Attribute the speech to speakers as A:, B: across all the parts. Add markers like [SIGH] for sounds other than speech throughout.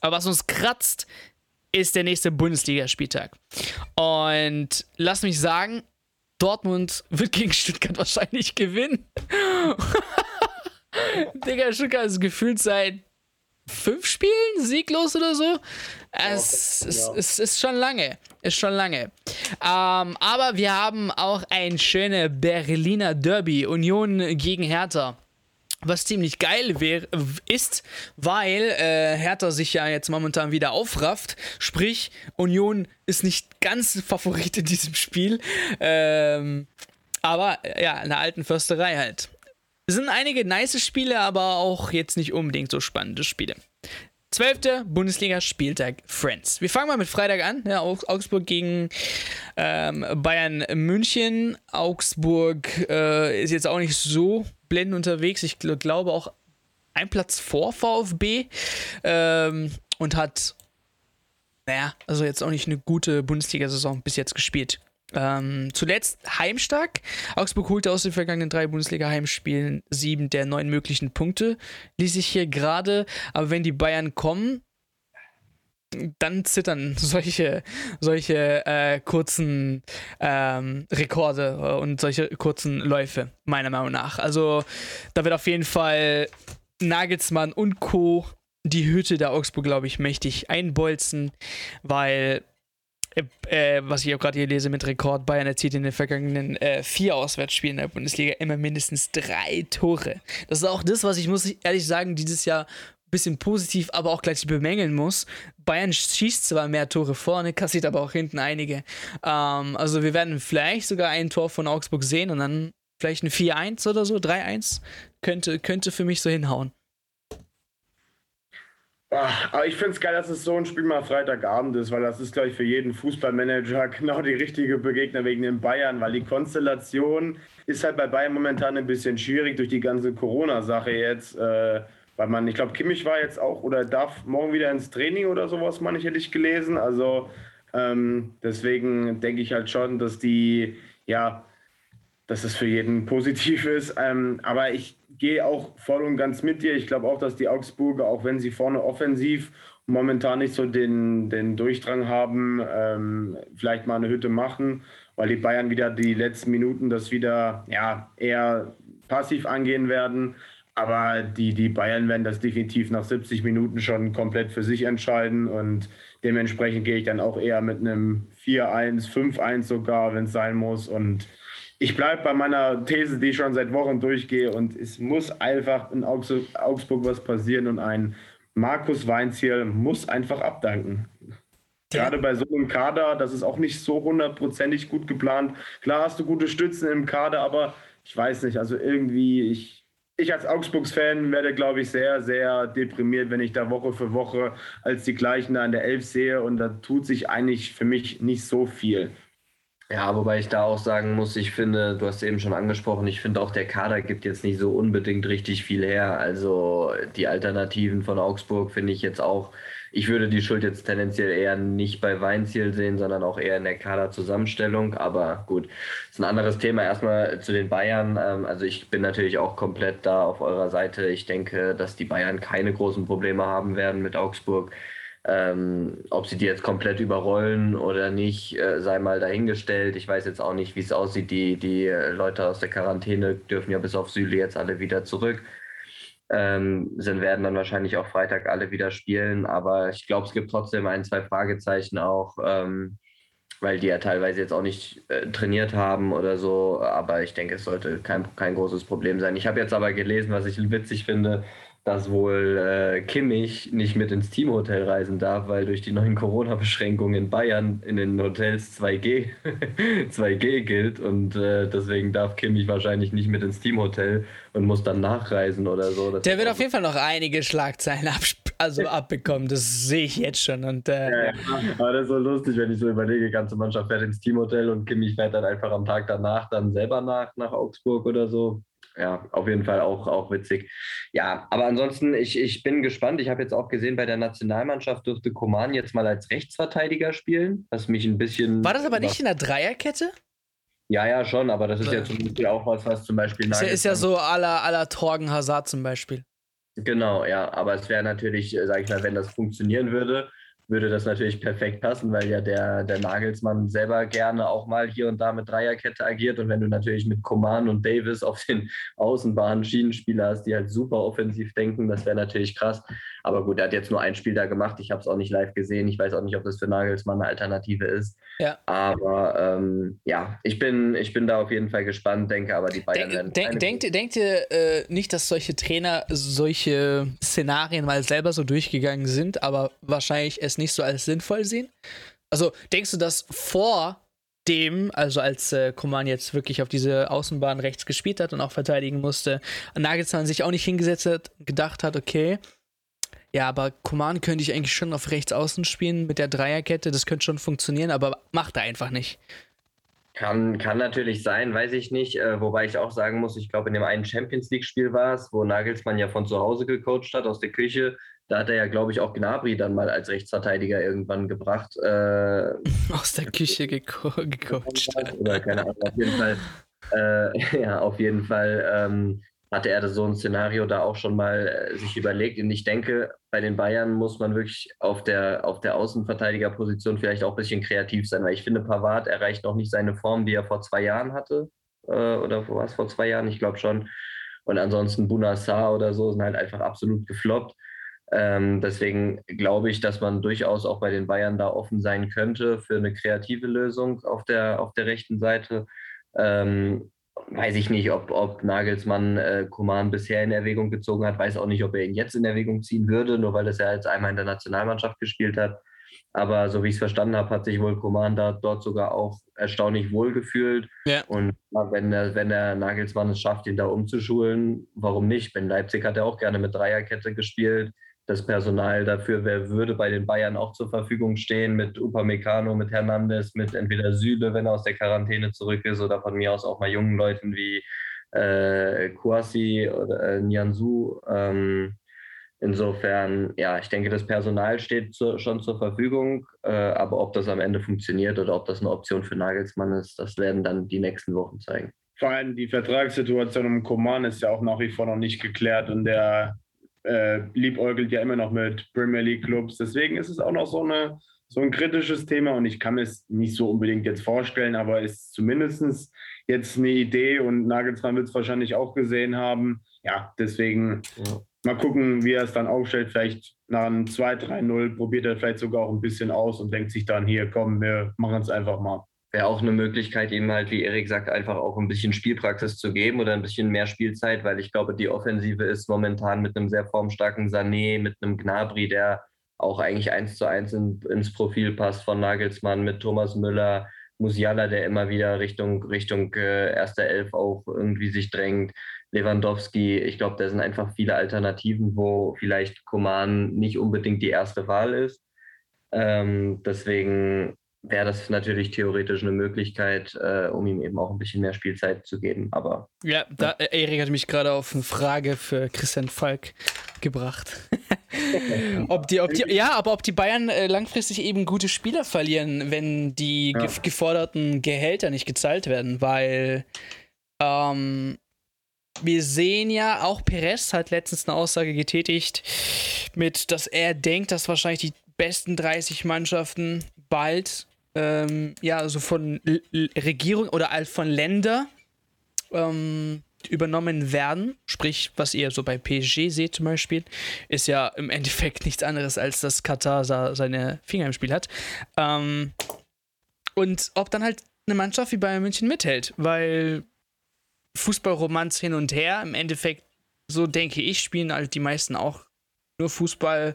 A: Aber was uns kratzt, ist der nächste Bundesligaspieltag. Und lass mich sagen, Dortmund wird gegen Stuttgart wahrscheinlich gewinnen. [LAUGHS] Digga, Stuttgart ist gefühlt seit fünf Spielen sieglos oder so. Es, es, es, ist schon lange. Ist schon lange. Ähm, aber wir haben auch ein schönes Berliner Derby. Union gegen Hertha. Was ziemlich geil wär, ist, weil äh, Hertha sich ja jetzt momentan wieder aufrafft. Sprich, Union ist nicht ganz [LAUGHS] Favorit in diesem Spiel. Ähm, aber ja, in der alten Försterei halt. Es sind einige nice Spiele, aber auch jetzt nicht unbedingt so spannende Spiele. Zwölfte Bundesliga-Spieltag Friends. Wir fangen mal mit Freitag an. Ja, Augsburg gegen ähm, Bayern München. Augsburg äh, ist jetzt auch nicht so blendend unterwegs. Ich gl glaube auch ein Platz vor VfB ähm, und hat, naja, also jetzt auch nicht eine gute Bundesliga-Saison bis jetzt gespielt. Ähm, zuletzt heimstark. Augsburg holte aus den vergangenen drei Bundesliga-Heimspielen sieben der neun möglichen Punkte. Ließ sich hier gerade, aber wenn die Bayern kommen, dann zittern [LAUGHS] solche, solche äh, kurzen ähm, Rekorde und solche kurzen Läufe, meiner Meinung nach. Also da wird auf jeden Fall Nagelsmann und Co. die Hütte der Augsburg, glaube ich, mächtig einbolzen, weil äh, äh, was ich auch gerade hier lese mit Rekord, Bayern erzielt in den vergangenen äh, vier Auswärtsspielen der Bundesliga immer mindestens drei Tore. Das ist auch das, was ich, muss ehrlich sagen, dieses Jahr bisschen positiv, aber auch gleich bemängeln muss. Bayern schießt zwar mehr Tore vorne, kassiert aber auch hinten einige. Ähm, also wir werden vielleicht sogar ein Tor von Augsburg sehen und dann vielleicht ein 4-1 oder so, 3-1 könnte, könnte für mich so hinhauen.
B: Ach, aber ich finde es geil, dass es so ein Spiel mal Freitagabend ist, weil das ist, glaube ich, für jeden Fußballmanager [LAUGHS] genau die richtige Begegnung wegen den Bayern, weil die Konstellation ist halt bei Bayern momentan ein bisschen schwierig durch die ganze Corona-Sache jetzt. Äh, weil man, ich glaube, Kimmich war jetzt auch oder darf morgen wieder ins Training oder sowas, meine ich, hätte ich gelesen. Also ähm, deswegen denke ich halt schon, dass die, ja, dass es für jeden [LAUGHS] positiv ist. Ähm, aber ich gehe auch voll und ganz mit dir. Ich glaube auch, dass die Augsburger, auch wenn sie vorne offensiv momentan nicht so den, den Durchdrang haben, ähm, vielleicht mal eine Hütte machen, weil die Bayern wieder die letzten Minuten das wieder ja, eher passiv angehen werden. Aber die, die Bayern werden das definitiv nach 70 Minuten schon komplett für sich entscheiden und dementsprechend gehe ich dann auch eher mit einem 4-1, 5-1 sogar, wenn es sein muss. Und ich bleibe bei meiner These, die ich schon seit Wochen durchgehe. Und es muss einfach in Augsburg was passieren und ein Markus Weinziel muss einfach abdanken. Gerade bei so einem Kader, das ist auch nicht so hundertprozentig gut geplant. Klar hast du gute Stützen im Kader, aber ich weiß nicht, also irgendwie, ich, ich als Augsburgs-Fan werde, glaube ich, sehr, sehr deprimiert, wenn ich da Woche für Woche als die gleichen da in der Elf sehe und da tut sich eigentlich für mich nicht so viel.
C: Ja, wobei ich da auch sagen muss, ich finde, du hast eben schon angesprochen, ich finde auch der Kader gibt jetzt nicht so unbedingt richtig viel her. Also die Alternativen von Augsburg finde ich jetzt auch, ich würde die Schuld jetzt tendenziell eher nicht bei Weinziel sehen, sondern auch eher in der Kaderzusammenstellung. Aber gut, ist ein anderes Thema. Erstmal zu den Bayern. Ähm, also ich bin natürlich auch komplett da auf eurer Seite. Ich denke, dass die Bayern keine großen Probleme haben werden mit Augsburg. Ähm, ob sie die jetzt komplett überrollen oder nicht, äh, sei mal dahingestellt. Ich weiß jetzt auch nicht, wie es aussieht. Die, die Leute aus der Quarantäne dürfen ja bis auf Süle jetzt alle wieder zurück. Ähm, sind, werden dann wahrscheinlich auch Freitag alle wieder spielen. Aber ich glaube, es gibt trotzdem ein, zwei Fragezeichen auch, ähm, weil die ja teilweise jetzt auch nicht äh, trainiert haben oder so. Aber ich denke, es sollte kein, kein großes Problem sein. Ich habe jetzt aber gelesen, was ich witzig finde, dass wohl äh, Kimmich nicht mit ins Teamhotel reisen darf, weil durch die neuen Corona-Beschränkungen in Bayern in den Hotels 2G, 2G [LAUGHS] gilt und äh, deswegen darf Kimmich wahrscheinlich nicht mit ins Teamhotel und muss dann nachreisen oder so.
A: Das Der wird auf jeden Fall noch einige Schlagzeilen also abbekommen, das sehe ich jetzt schon. Und, äh,
C: ja, ja. Aber das ist so lustig, wenn ich so überlege, die ganze Mannschaft fährt ins Teamhotel und Kimmich fährt dann einfach am Tag danach dann selber nach, nach Augsburg oder so ja, auf jeden Fall auch, auch witzig. Ja, aber ansonsten, ich, ich bin gespannt. Ich habe jetzt auch gesehen, bei der Nationalmannschaft durfte Koman jetzt mal als Rechtsverteidiger spielen, was mich ein bisschen.
A: War das aber nicht in der Dreierkette?
C: Ja, ja, schon, aber das ist ja zum Beispiel auch was, was zum Beispiel.
A: Ist ja, ist ja so à la Torgen Hazard zum Beispiel.
C: Genau, ja. Aber es wäre natürlich, äh, sage ich mal, wenn das funktionieren würde, würde das natürlich perfekt passen, weil ja der, der Nagelsmann selber gerne auch mal hier und da mit Dreierkette agiert. Und wenn du natürlich mit Coman und Davis auf den Außenbahnen Schienenspieler hast, die halt super offensiv denken, das wäre natürlich krass. Aber gut, er hat jetzt nur ein Spiel da gemacht. Ich habe es auch nicht live gesehen. Ich weiß auch nicht, ob das für Nagelsmann eine Alternative ist. Ja. Aber ähm, ja, ich bin, ich bin da auf jeden Fall gespannt, denke aber die Bayern
A: werden. Denk, denkt, denkt ihr äh, nicht, dass solche Trainer solche Szenarien mal selber so durchgegangen sind, aber wahrscheinlich es nicht so als sinnvoll sehen? Also denkst du, dass vor dem, also als äh, Koman jetzt wirklich auf diese Außenbahn rechts gespielt hat und auch verteidigen musste, Nagelsmann sich auch nicht hingesetzt hat, gedacht hat, okay, ja, aber Command könnte ich eigentlich schon auf rechts außen spielen mit der Dreierkette. Das könnte schon funktionieren, aber macht er einfach nicht.
C: Kann, kann natürlich sein, weiß ich nicht. Äh, wobei ich auch sagen muss, ich glaube, in dem einen Champions League-Spiel war es, wo Nagelsmann ja von zu Hause gecoacht hat, aus der Küche. Da hat er ja, glaube ich, auch Gnabry dann mal als Rechtsverteidiger irgendwann gebracht. Äh, [LAUGHS]
A: aus der Küche geco gecoacht.
C: Oder keine Ahnung, auf jeden Fall. Äh, [LAUGHS] ja, auf jeden Fall. Ähm, hatte er so ein Szenario da auch schon mal äh, sich überlegt. Und ich denke, bei den Bayern muss man wirklich auf der, auf der Außenverteidigerposition vielleicht auch ein bisschen kreativ sein, weil ich finde, Pavard erreicht noch nicht seine Form, die er vor zwei Jahren hatte. Äh, oder war es vor zwei Jahren? Ich glaube schon. Und ansonsten Bunassar oder so sind halt einfach absolut gefloppt. Ähm, deswegen glaube ich, dass man durchaus auch bei den Bayern da offen sein könnte für eine kreative Lösung auf der, auf der rechten Seite. Ähm, weiß ich nicht, ob, ob Nagelsmann äh, Koman bisher in Erwägung gezogen hat. Weiß auch nicht, ob er ihn jetzt in Erwägung ziehen würde, nur weil es ja jetzt einmal in der Nationalmannschaft gespielt hat. Aber so wie ich es verstanden habe, hat sich wohl Koman da dort sogar auch erstaunlich wohl gefühlt. Ja. Und wenn der, wenn der Nagelsmann es schafft, ihn da umzuschulen, warum nicht? Ben Leipzig hat er auch gerne mit Dreierkette gespielt das Personal dafür wer würde bei den Bayern auch zur Verfügung stehen mit Upamecano, mit Hernandez, mit entweder Süle, wenn er aus der Quarantäne zurück ist, oder von mir aus auch mal jungen Leuten wie äh, Kouassi oder äh, Nianzu. Ähm, insofern, ja, ich denke, das Personal steht zu, schon zur Verfügung, äh, aber ob das am Ende funktioniert oder ob das eine Option für Nagelsmann ist, das werden dann die nächsten Wochen zeigen.
B: Vor allem die Vertragssituation im Coman ist ja auch nach wie vor noch nicht geklärt und der äh, liebäugelt ja immer noch mit Premier League Clubs. Deswegen ist es auch noch so, eine, so ein kritisches Thema und ich kann mir es nicht so unbedingt jetzt vorstellen, aber ist zumindest jetzt eine Idee und Nagelsmann wird es wahrscheinlich auch gesehen haben. Ja, deswegen ja. mal gucken, wie er es dann aufstellt. Vielleicht nach einem 2-3-0 probiert er vielleicht sogar auch ein bisschen aus und denkt sich dann, hier, komm, wir machen es einfach mal
C: wäre auch eine Möglichkeit, ihm halt, wie Erik sagt, einfach auch ein bisschen Spielpraxis zu geben oder ein bisschen mehr Spielzeit, weil ich glaube, die Offensive ist momentan mit einem sehr formstarken Sané, mit einem Gnabry, der auch eigentlich eins zu eins in, ins Profil passt von Nagelsmann, mit Thomas Müller, Musiala, der immer wieder Richtung, Richtung äh, erster Elf auch irgendwie sich drängt. Lewandowski, ich glaube, da sind einfach viele Alternativen, wo vielleicht Koman nicht unbedingt die erste Wahl ist. Ähm, deswegen wäre das natürlich theoretisch eine Möglichkeit, äh, um ihm eben auch ein bisschen mehr Spielzeit zu geben. Aber
A: ja, da, äh, Erik hat mich gerade auf eine Frage für Christian Falk gebracht. [LAUGHS] ob die, ob die, ja, aber ob die Bayern äh, langfristig eben gute Spieler verlieren, wenn die ja. ge geforderten Gehälter nicht gezahlt werden, weil ähm, wir sehen ja, auch Perez hat letztens eine Aussage getätigt, mit, dass er denkt, dass wahrscheinlich die besten 30 Mannschaften bald ähm, ja, also von L Regierung oder von Ländern ähm, übernommen werden. Sprich, was ihr so bei PSG seht zum Beispiel, ist ja im Endeffekt [LAUGHS] nichts anderes, als dass Katar seine Finger im Spiel hat. Ähm, und ob dann halt eine Mannschaft wie Bayern München mithält, weil Fußballromanz hin und her, im Endeffekt, so denke ich, spielen halt die meisten auch nur Fußball.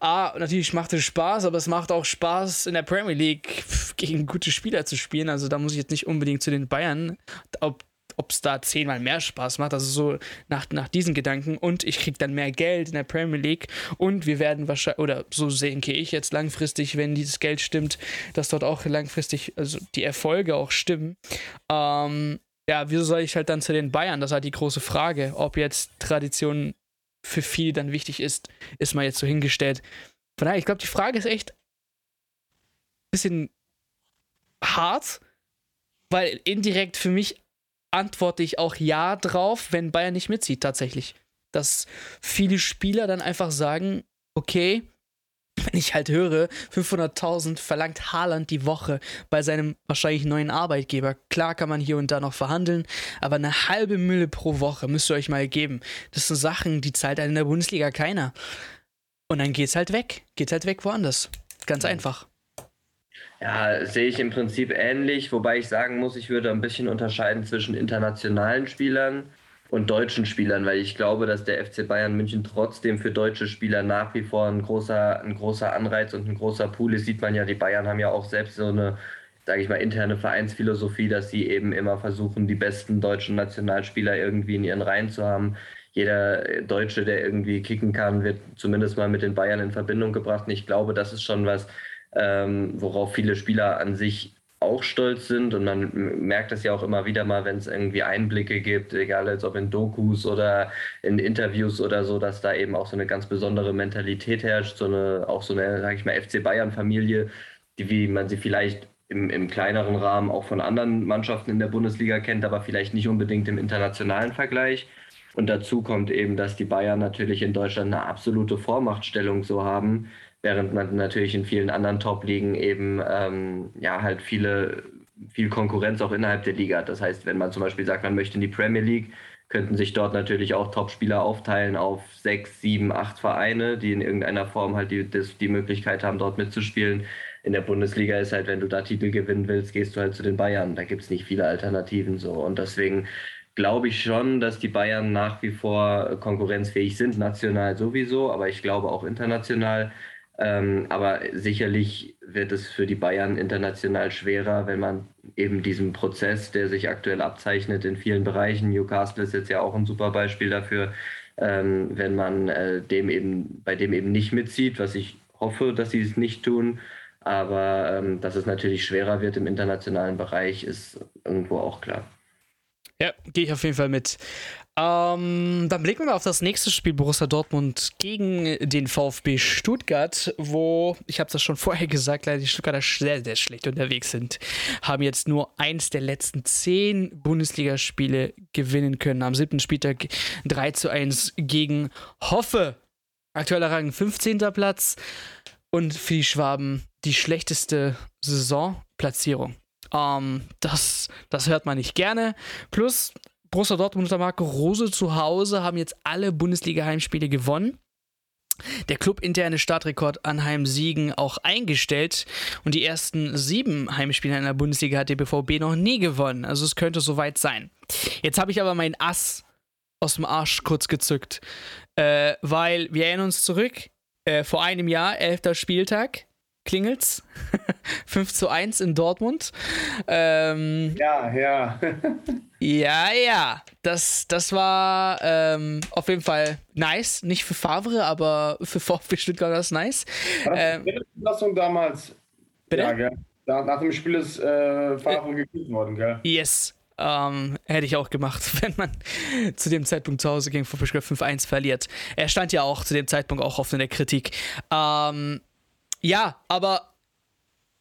A: Ah, natürlich macht es Spaß, aber es macht auch Spaß, in der Premier League gegen gute Spieler zu spielen. Also da muss ich jetzt nicht unbedingt zu den Bayern, ob es da zehnmal mehr Spaß macht. Also so nach, nach diesen Gedanken. Und ich kriege dann mehr Geld in der Premier League. Und wir werden wahrscheinlich, oder so denke ich jetzt langfristig, wenn dieses Geld stimmt, dass dort auch langfristig, also die Erfolge auch stimmen. Ähm, ja, wieso soll ich halt dann zu den Bayern? Das ist halt die große Frage, ob jetzt Tradition für viele dann wichtig ist, ist mal jetzt so hingestellt. Von daher, ich glaube, die Frage ist echt ein bisschen hart, weil indirekt für mich antworte ich auch ja drauf, wenn Bayern nicht mitzieht, tatsächlich. dass viele Spieler dann einfach sagen, okay, [LAUGHS] wenn ich halt höre, 500.000 verlangt Haaland die Woche bei seinem wahrscheinlich neuen Arbeitgeber. Klar kann man hier und da noch verhandeln, aber eine halbe Mülle pro Woche müsst ihr euch mal geben. Das sind Sachen, die zahlt in der Bundesliga keiner. Und dann geht's halt weg. Geht's halt weg woanders. Ganz einfach.
C: Ja, sehe ich im Prinzip ähnlich, wobei ich sagen muss, ich würde ein bisschen unterscheiden zwischen internationalen Spielern und deutschen Spielern, weil ich glaube, dass der FC Bayern München trotzdem für deutsche Spieler nach wie vor ein großer, ein großer Anreiz und ein großer Pool ist. Sieht man ja, die Bayern haben ja auch selbst so eine, sage ich mal, interne Vereinsphilosophie, dass sie eben immer versuchen, die besten deutschen Nationalspieler irgendwie in ihren Reihen zu haben. Jeder Deutsche, der irgendwie kicken kann, wird zumindest mal mit den Bayern in Verbindung gebracht. Und ich glaube, das ist schon was, ähm, worauf viele Spieler an sich auch stolz sind. Und man merkt das ja auch immer wieder mal, wenn es irgendwie Einblicke gibt, egal jetzt ob in Dokus oder in Interviews oder so, dass da eben auch so eine ganz besondere Mentalität herrscht, so eine, auch so eine, sag ich mal, FC Bayern-Familie, die wie man sie vielleicht im, im kleineren Rahmen auch von anderen Mannschaften in der Bundesliga kennt, aber vielleicht nicht unbedingt im internationalen Vergleich. Und dazu kommt eben, dass die Bayern natürlich in Deutschland eine absolute Vormachtstellung so haben, während man natürlich in vielen anderen Top-Ligen eben ähm, ja halt viele, viel Konkurrenz auch innerhalb der Liga hat. Das heißt, wenn man zum Beispiel sagt, man möchte in die Premier League, könnten sich dort natürlich auch Top-Spieler aufteilen auf sechs, sieben, acht Vereine, die in irgendeiner Form halt die, das, die Möglichkeit haben, dort mitzuspielen. In der Bundesliga ist halt, wenn du da Titel gewinnen willst, gehst du halt zu den Bayern. Da gibt es nicht viele Alternativen so. Und deswegen glaube ich schon, dass die Bayern nach wie vor konkurrenzfähig sind, national sowieso, aber ich glaube auch international. Ähm, aber sicherlich wird es für die Bayern international schwerer, wenn man eben diesen Prozess, der sich aktuell abzeichnet in vielen Bereichen, Newcastle ist jetzt ja auch ein super Beispiel dafür, ähm, wenn man äh, dem eben, bei dem eben nicht mitzieht, was ich hoffe, dass sie es nicht tun. Aber ähm, dass es natürlich schwerer wird im internationalen Bereich, ist irgendwo auch klar.
A: Ja, gehe ich auf jeden Fall mit. Ähm, dann blicken wir auf das nächste Spiel Borussia Dortmund gegen den VfB Stuttgart, wo, ich habe das schon vorher gesagt, leider die Stuttgarter sehr, sehr schlecht unterwegs sind. Haben jetzt nur eins der letzten zehn Bundesligaspiele gewinnen können. Am siebten Spieltag 3 zu 1 gegen Hoffe. Aktueller Rang 15. Platz. Und für die Schwaben die schlechteste Saisonplatzierung. Ähm, das, das hört man nicht gerne. Plus, Borussia Dortmund unter Marco Rose zu Hause haben jetzt alle Bundesliga-Heimspiele gewonnen. Der clubinterne Startrekord an Heimsiegen auch eingestellt und die ersten sieben Heimspiele in der Bundesliga hat der BVB noch nie gewonnen. Also es könnte soweit sein. Jetzt habe ich aber mein Ass aus dem Arsch kurz gezückt, äh, weil wir erinnern uns zurück, äh, vor einem Jahr, elfter Spieltag, klingelt's. [LAUGHS] 5 zu 1 in Dortmund. Ähm,
B: ja, ja.
A: ja, ja. Das, das war ähm, auf jeden Fall nice. Nicht für Favre, aber für VfB Stuttgart war das nice.
B: War das ähm, damals? Bitte? Ja, gell? Nach dem Spiel ist äh, Favre äh, gekillt worden, gell?
A: Yes. Ähm, hätte ich auch gemacht, [LAUGHS] wenn man zu dem Zeitpunkt zu Hause gegen VfB Stuttgart 5-1 verliert. Er stand ja auch zu dem Zeitpunkt auch oft in der Kritik. Ähm, ja, aber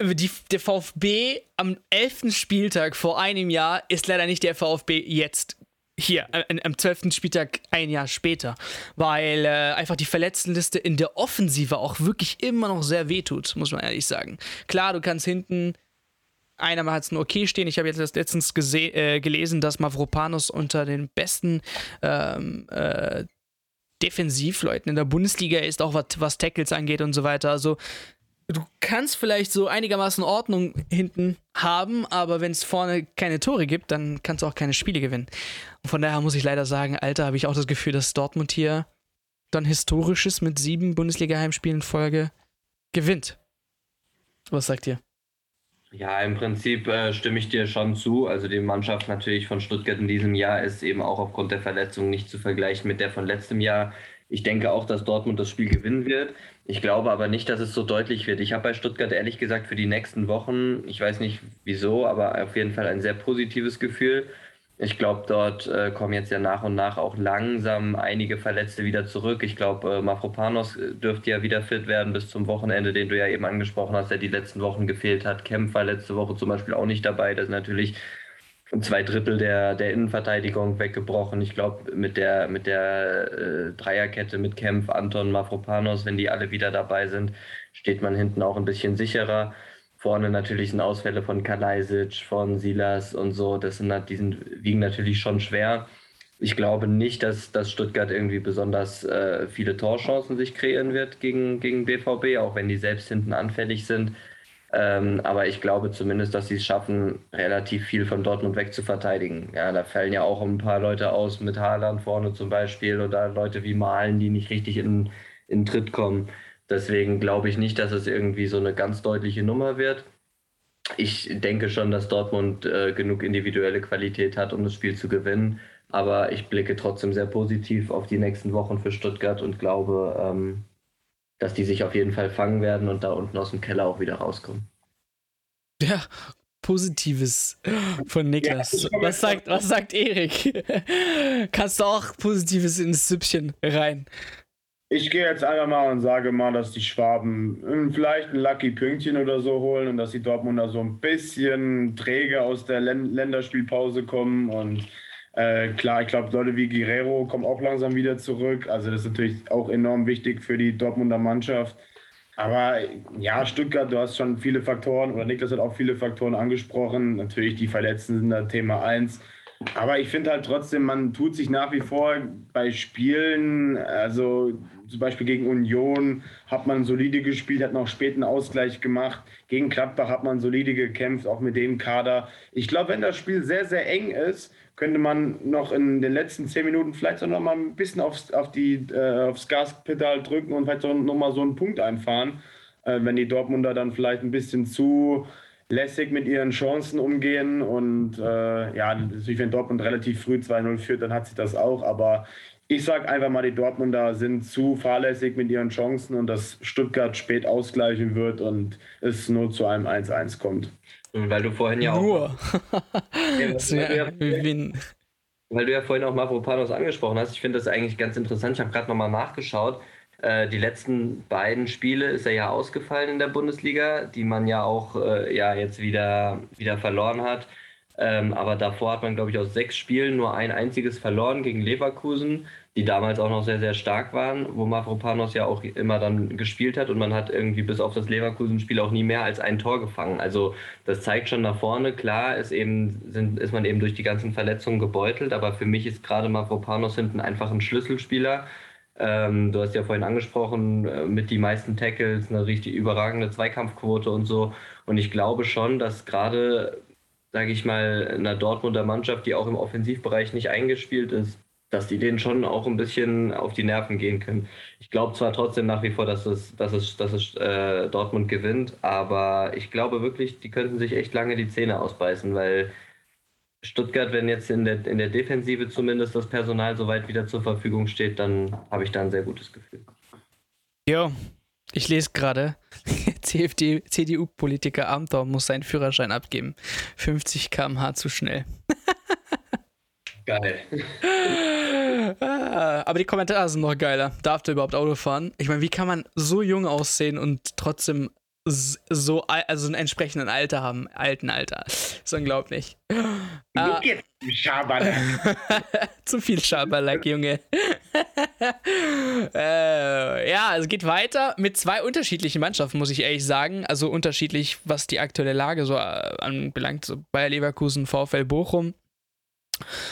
A: die, der VfB am 11. Spieltag vor einem Jahr ist leider nicht der VfB jetzt. Hier, äh, am 12. Spieltag ein Jahr später. Weil äh, einfach die Verletztenliste in der Offensive auch wirklich immer noch sehr wehtut, muss man ehrlich sagen. Klar, du kannst hinten einer hat es nur okay stehen. Ich habe jetzt letztens äh, gelesen, dass Mavropanos unter den besten ähm, äh, Defensivleuten in der Bundesliga ist, auch was, was Tackles angeht und so weiter. Also du kannst vielleicht so einigermaßen Ordnung hinten haben, aber wenn es vorne keine Tore gibt, dann kannst du auch keine Spiele gewinnen. Und von daher muss ich leider sagen, Alter, habe ich auch das Gefühl, dass Dortmund hier dann historisches mit sieben Bundesliga-Heimspielen in Folge gewinnt. Was sagt ihr?
C: Ja, im Prinzip äh, stimme ich dir schon zu. Also die Mannschaft natürlich von Stuttgart in diesem Jahr ist eben auch aufgrund der Verletzung nicht zu vergleichen mit der von letztem Jahr. Ich denke auch, dass Dortmund das Spiel gewinnen wird. Ich glaube aber nicht, dass es so deutlich wird. Ich habe bei Stuttgart ehrlich gesagt für die nächsten Wochen, ich weiß nicht wieso, aber auf jeden Fall ein sehr positives Gefühl. Ich glaube, dort äh, kommen jetzt ja nach und nach auch langsam einige Verletzte wieder zurück. Ich glaube, äh, Mafropanos äh, dürfte ja wieder fit werden bis zum Wochenende, den du ja eben angesprochen hast, der die letzten Wochen gefehlt hat. Kempf war letzte Woche zum Beispiel auch nicht dabei. Das ist natürlich zwei Drittel der, der Innenverteidigung weggebrochen. Ich glaube, mit der, mit der äh, Dreierkette mit Kempf, Anton, Mafropanos, wenn die alle wieder dabei sind, steht man hinten auch ein bisschen sicherer. Vorne natürlich sind Ausfälle von Kalajdzic, von Silas und so. Das sind, die sind, wiegen natürlich schon schwer. Ich glaube nicht, dass, dass Stuttgart irgendwie besonders äh, viele Torchancen sich kreieren wird gegen, gegen BVB, auch wenn die selbst hinten anfällig sind. Ähm, aber ich glaube zumindest, dass sie es schaffen, relativ viel von Dortmund wegzuverteidigen. Ja, da fallen ja auch ein paar Leute aus mit Haaland vorne zum Beispiel oder Leute wie Malen, die nicht richtig in, in Tritt kommen. Deswegen glaube ich nicht, dass es irgendwie so eine ganz deutliche Nummer wird. Ich denke schon, dass Dortmund äh, genug individuelle Qualität hat, um das Spiel zu gewinnen. Aber ich blicke trotzdem sehr positiv auf die nächsten Wochen für Stuttgart und glaube, ähm, dass die sich auf jeden Fall fangen werden und da unten aus dem Keller auch wieder rauskommen.
A: Ja, Positives von Niklas. Ja, was sagt, was sagt Erik? [LAUGHS] Kannst du auch Positives ins Süppchen rein?
B: Ich gehe jetzt einfach mal und sage mal, dass die Schwaben vielleicht ein Lucky Pünktchen oder so holen und dass die Dortmunder so ein bisschen träge aus der Länderspielpause kommen und äh, klar, ich glaube, Leute wie Guerrero kommen auch langsam wieder zurück. Also das ist natürlich auch enorm wichtig für die Dortmunder Mannschaft. Aber ja, Stuttgart, du hast schon viele Faktoren, oder Niklas hat auch viele Faktoren angesprochen. Natürlich die Verletzten sind da Thema eins. Aber ich finde halt trotzdem, man tut sich nach wie vor bei Spielen, also zum Beispiel gegen Union hat man solide gespielt, hat noch späten Ausgleich gemacht. Gegen Gladbach hat man solide gekämpft, auch mit dem Kader. Ich glaube, wenn das Spiel sehr, sehr eng ist, könnte man noch in den letzten zehn Minuten vielleicht auch noch mal ein bisschen aufs, auf die, äh, aufs Gaspedal drücken und vielleicht auch noch mal so einen Punkt einfahren, äh, wenn die Dortmunder dann vielleicht ein bisschen zu lässig mit ihren Chancen umgehen. Und äh, ja, natürlich, wenn Dortmund relativ früh 2-0 führt, dann hat sich das auch. Aber ich sage einfach mal, die Dortmunder sind zu fahrlässig mit ihren Chancen und dass Stuttgart spät ausgleichen wird und es nur zu einem 1-1 kommt.
C: Weil du vorhin ja
A: Nur.
C: auch. [LAUGHS] ja, weil, ja, du ja, weil du ja vorhin auch Mavropanos angesprochen hast. Ich finde das eigentlich ganz interessant. Ich habe gerade nochmal nachgeschaut. Äh, die letzten beiden Spiele ist er ja ausgefallen in der Bundesliga, die man ja auch äh, ja, jetzt wieder, wieder verloren hat. Ähm, aber davor hat man, glaube ich, aus sechs Spielen nur ein einziges verloren gegen Leverkusen die damals auch noch sehr, sehr stark waren, wo Mavropanos ja auch immer dann gespielt hat und man hat irgendwie bis auf das Leverkusen-Spiel auch nie mehr als ein Tor gefangen. Also das zeigt schon nach vorne, klar ist, eben, sind, ist man eben durch die ganzen Verletzungen gebeutelt, aber für mich ist gerade Mavropanos hinten einfach ein Schlüsselspieler. Ähm, du hast ja vorhin angesprochen, äh, mit die meisten Tackles, eine richtig überragende Zweikampfquote und so. Und ich glaube schon, dass gerade, sage ich mal, einer Dortmunder Mannschaft, die auch im Offensivbereich nicht eingespielt ist, dass die denen schon auch ein bisschen auf die Nerven gehen können. Ich glaube zwar trotzdem nach wie vor, dass es, dass es, dass es äh, Dortmund gewinnt, aber ich glaube wirklich, die könnten sich echt lange die Zähne ausbeißen, weil Stuttgart, wenn jetzt in der, in der Defensive zumindest das Personal soweit wieder zur Verfügung steht, dann habe ich da ein sehr gutes Gefühl.
A: Jo, ich lese gerade, CDU-Politiker Amthor muss seinen Führerschein abgeben. 50 km/h zu schnell.
C: Geil.
A: Ah, aber die Kommentare sind noch geiler. Darf der überhaupt Auto fahren? Ich meine, wie kann man so jung aussehen und trotzdem so also ein entsprechenden Alter haben, alten Alter. Das ist unglaublich.
B: Ah. Schabernack. [LAUGHS]
A: Zu viel Schabernack, Junge. Äh, ja, es geht weiter mit zwei unterschiedlichen Mannschaften, muss ich ehrlich sagen. Also unterschiedlich, was die aktuelle Lage so äh, anbelangt. So Bayer Leverkusen, VfL Bochum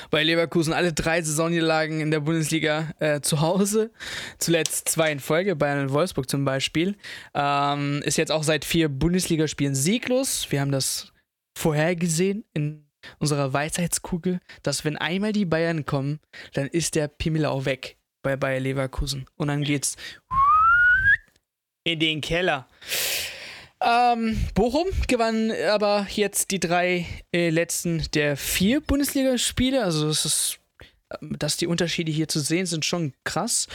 A: bei Leverkusen alle drei Saisonniederlagen in der Bundesliga äh, zu Hause. Zuletzt zwei in Folge, Bayern und Wolfsburg zum Beispiel. Ähm, ist jetzt auch seit vier Bundesligaspielen sieglos. Wir haben das vorhergesehen in unserer Weisheitskugel, dass wenn einmal die Bayern kommen, dann ist der Pimmel auch weg bei Bayer Leverkusen. Und dann geht's in den Keller. Ähm, Bochum gewann aber jetzt die drei äh, letzten der vier Bundesligaspiele. Also das ist, dass die Unterschiede hier zu sehen sind, schon krass.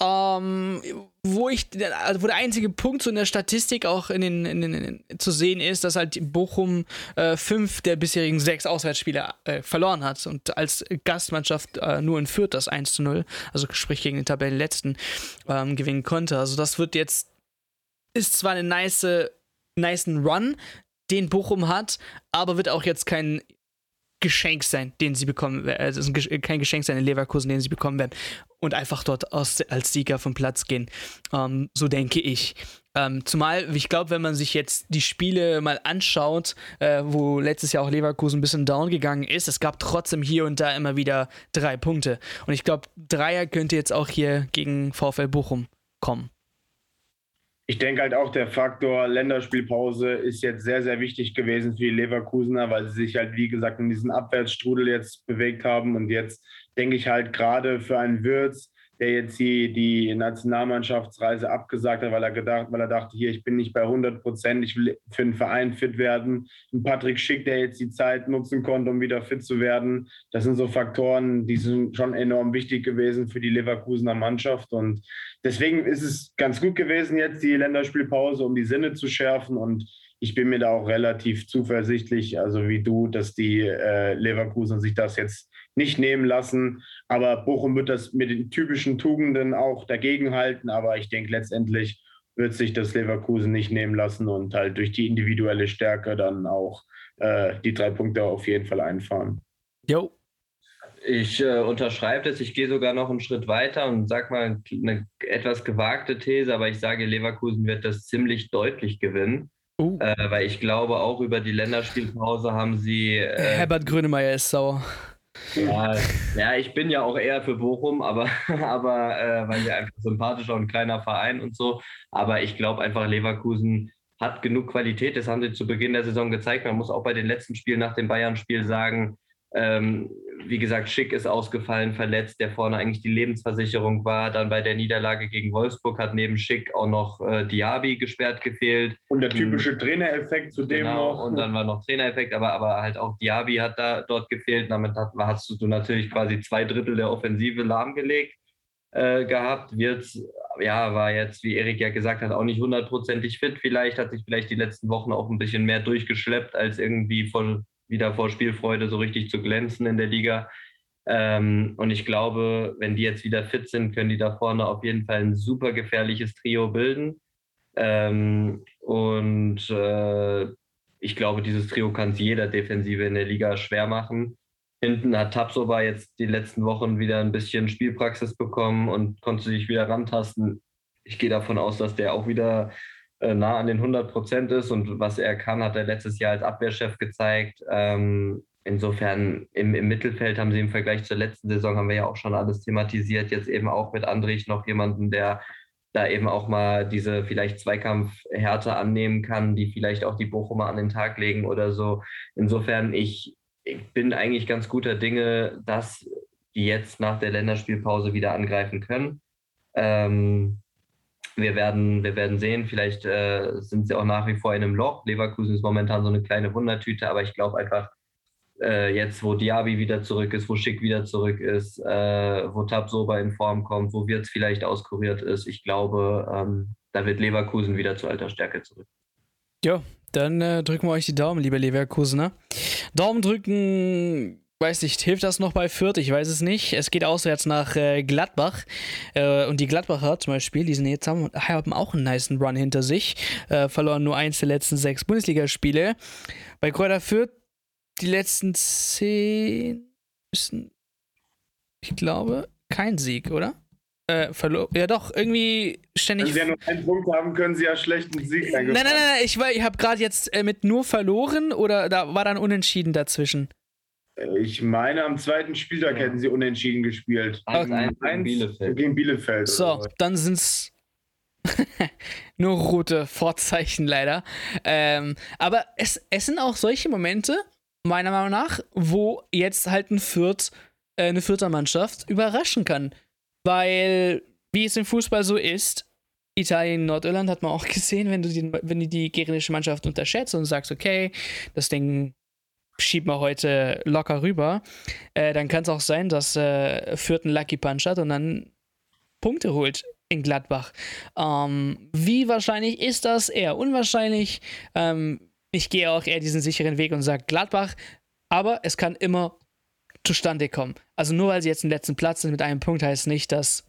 A: Ähm, wo ich, also wo der einzige Punkt so in der Statistik auch in den, in den in, zu sehen ist, dass halt Bochum äh, fünf der bisherigen sechs Auswärtsspiele äh, verloren hat und als Gastmannschaft äh, nur in Fürth das 1 zu 0, also sprich gegen den Tabellenletzten, ähm, gewinnen konnte. Also das wird jetzt ist zwar eine nice niceen Run, den Bochum hat, aber wird auch jetzt kein Geschenk sein, den sie bekommen werden. Also es ist kein Geschenk sein in Leverkusen, den sie bekommen werden. Und einfach dort aus, als Sieger vom Platz gehen. Ähm, so denke ich. Ähm, zumal, ich glaube, wenn man sich jetzt die Spiele mal anschaut, äh, wo letztes Jahr auch Leverkusen ein bisschen down gegangen ist, es gab trotzdem hier und da immer wieder drei Punkte. Und ich glaube, Dreier könnte jetzt auch hier gegen VfL Bochum kommen.
B: Ich denke halt auch, der Faktor Länderspielpause ist jetzt sehr, sehr wichtig gewesen für die Leverkusener, weil sie sich halt, wie gesagt, in diesen Abwärtsstrudel jetzt bewegt haben. Und jetzt denke ich halt gerade für einen Würz, der jetzt die, die Nationalmannschaftsreise abgesagt hat, weil er gedacht, weil er dachte, hier, ich bin nicht bei 100 Prozent, ich will für den Verein fit werden. Ein Patrick Schick, der jetzt die Zeit nutzen konnte, um wieder fit zu werden. Das sind so Faktoren, die sind schon enorm wichtig gewesen für die Leverkusener Mannschaft. Und deswegen ist es ganz gut gewesen, jetzt die Länderspielpause, um die Sinne zu schärfen. Und ich bin mir da auch relativ zuversichtlich, also wie du, dass die äh, Leverkusen sich das jetzt nicht nehmen lassen. Aber Bochum wird das mit den typischen Tugenden auch dagegenhalten. Aber ich denke, letztendlich wird sich das Leverkusen nicht nehmen lassen und halt durch die individuelle Stärke dann auch äh, die drei Punkte auf jeden Fall einfahren.
C: Jo. Ich äh, unterschreibe das. Ich gehe sogar noch einen Schritt weiter und sage mal eine etwas gewagte These, aber ich sage, Leverkusen wird das ziemlich deutlich gewinnen. Uh. Äh, weil ich glaube, auch über die Länderspielpause haben sie. Äh,
A: Herbert Grönemeyer ist sauer.
C: Ja, ja, ich bin ja auch eher für Bochum, aber, [LAUGHS] aber äh, weil wir einfach sympathischer und kleiner Verein und so. Aber ich glaube einfach, Leverkusen hat genug Qualität. Das haben sie zu Beginn der Saison gezeigt. Man muss auch bei den letzten Spielen nach dem Bayern-Spiel sagen, ähm, wie gesagt, Schick ist ausgefallen, verletzt, der vorne eigentlich die Lebensversicherung war. Dann bei der Niederlage gegen Wolfsburg hat neben Schick auch noch äh, Diaby gesperrt gefehlt.
B: Und der typische Trainereffekt zu dem genau,
C: noch. Und dann war noch Trainereffekt, aber, aber halt auch Diaby hat da dort gefehlt. Damit hat, hast du natürlich quasi zwei Drittel der Offensive lahmgelegt äh, gehabt. Wird, ja, war jetzt, wie Erik ja gesagt hat, auch nicht hundertprozentig fit vielleicht, hat sich vielleicht die letzten Wochen auch ein bisschen mehr durchgeschleppt als irgendwie von wieder vor Spielfreude so richtig zu glänzen in der Liga. Ähm, und ich glaube, wenn die jetzt wieder fit sind, können die da vorne auf jeden Fall ein super gefährliches Trio bilden. Ähm, und äh, ich glaube, dieses Trio kann es jeder Defensive in der Liga schwer machen. Hinten hat Tapsoba jetzt die letzten Wochen wieder ein bisschen Spielpraxis bekommen und konnte sich wieder rantasten. Ich gehe davon aus, dass der auch wieder nah an den 100 Prozent ist und was er kann, hat er letztes Jahr als Abwehrchef gezeigt. Ähm, insofern im, im, Mittelfeld haben sie im Vergleich zur letzten Saison, haben wir ja auch schon alles thematisiert, jetzt eben auch mit Andrich noch jemanden, der da eben auch mal diese vielleicht Zweikampfhärte annehmen kann, die vielleicht auch die Bochumer an den Tag legen oder so. Insofern, ich, ich bin eigentlich ganz guter Dinge, dass die jetzt nach der Länderspielpause wieder angreifen können. Ähm, wir werden, wir werden sehen, vielleicht äh, sind sie auch nach wie vor in einem Loch. Leverkusen ist momentan so eine kleine Wundertüte, aber ich glaube einfach, äh, jetzt, wo Diaby wieder zurück ist, wo Schick wieder zurück ist, äh, wo Tabsoba in Form kommt, wo Wirtz vielleicht auskuriert ist, ich glaube, ähm, da wird Leverkusen wieder zu alter Stärke zurück.
A: Ja, dann äh, drücken wir euch die Daumen, liebe Leverkusener. Daumen drücken weiß nicht, hilft das noch bei Fürth? Ich weiß es nicht. Es geht auswärts nach äh, Gladbach. Äh, und die Gladbacher zum Beispiel, die sind jetzt haben, haben auch einen nice Run hinter sich. Äh, verloren nur eins der letzten sechs Bundesligaspiele. Bei Kräuter Fürth die letzten zehn müssen, ich glaube, kein Sieg, oder? Äh, verloren. Ja, doch, irgendwie ständig.
B: Wenn sie ja nur einen Punkt haben, können sie ja schlechten Sieg
A: Nein, nein, nein, nein, ich, ich habe gerade jetzt äh, mit nur verloren oder da war dann unentschieden dazwischen.
B: Ich meine, am zweiten Spieltag ja. hätten sie unentschieden gespielt.
C: 1 gegen Bielefeld.
B: Gegen Bielefeld
A: so, dann sind es [LAUGHS] nur rote Vorzeichen leider. Ähm, aber es, es sind auch solche Momente, meiner Meinung nach, wo jetzt halt ein Fürth, äh, eine Vierter Mannschaft überraschen kann. Weil, wie es im Fußball so ist, Italien, Nordirland hat man auch [LAUGHS] gesehen, wenn du die, wenn du die gegnerische Mannschaft unterschätzt und sagst, okay, das Ding schieben wir heute locker rüber, äh, dann kann es auch sein, dass äh, Fürth einen Lucky Punch hat und dann Punkte holt in Gladbach. Ähm, wie wahrscheinlich ist das? Eher unwahrscheinlich. Ähm, ich gehe auch eher diesen sicheren Weg und sage Gladbach, aber es kann immer zustande kommen. Also nur weil sie jetzt im letzten Platz sind mit einem Punkt, heißt nicht, dass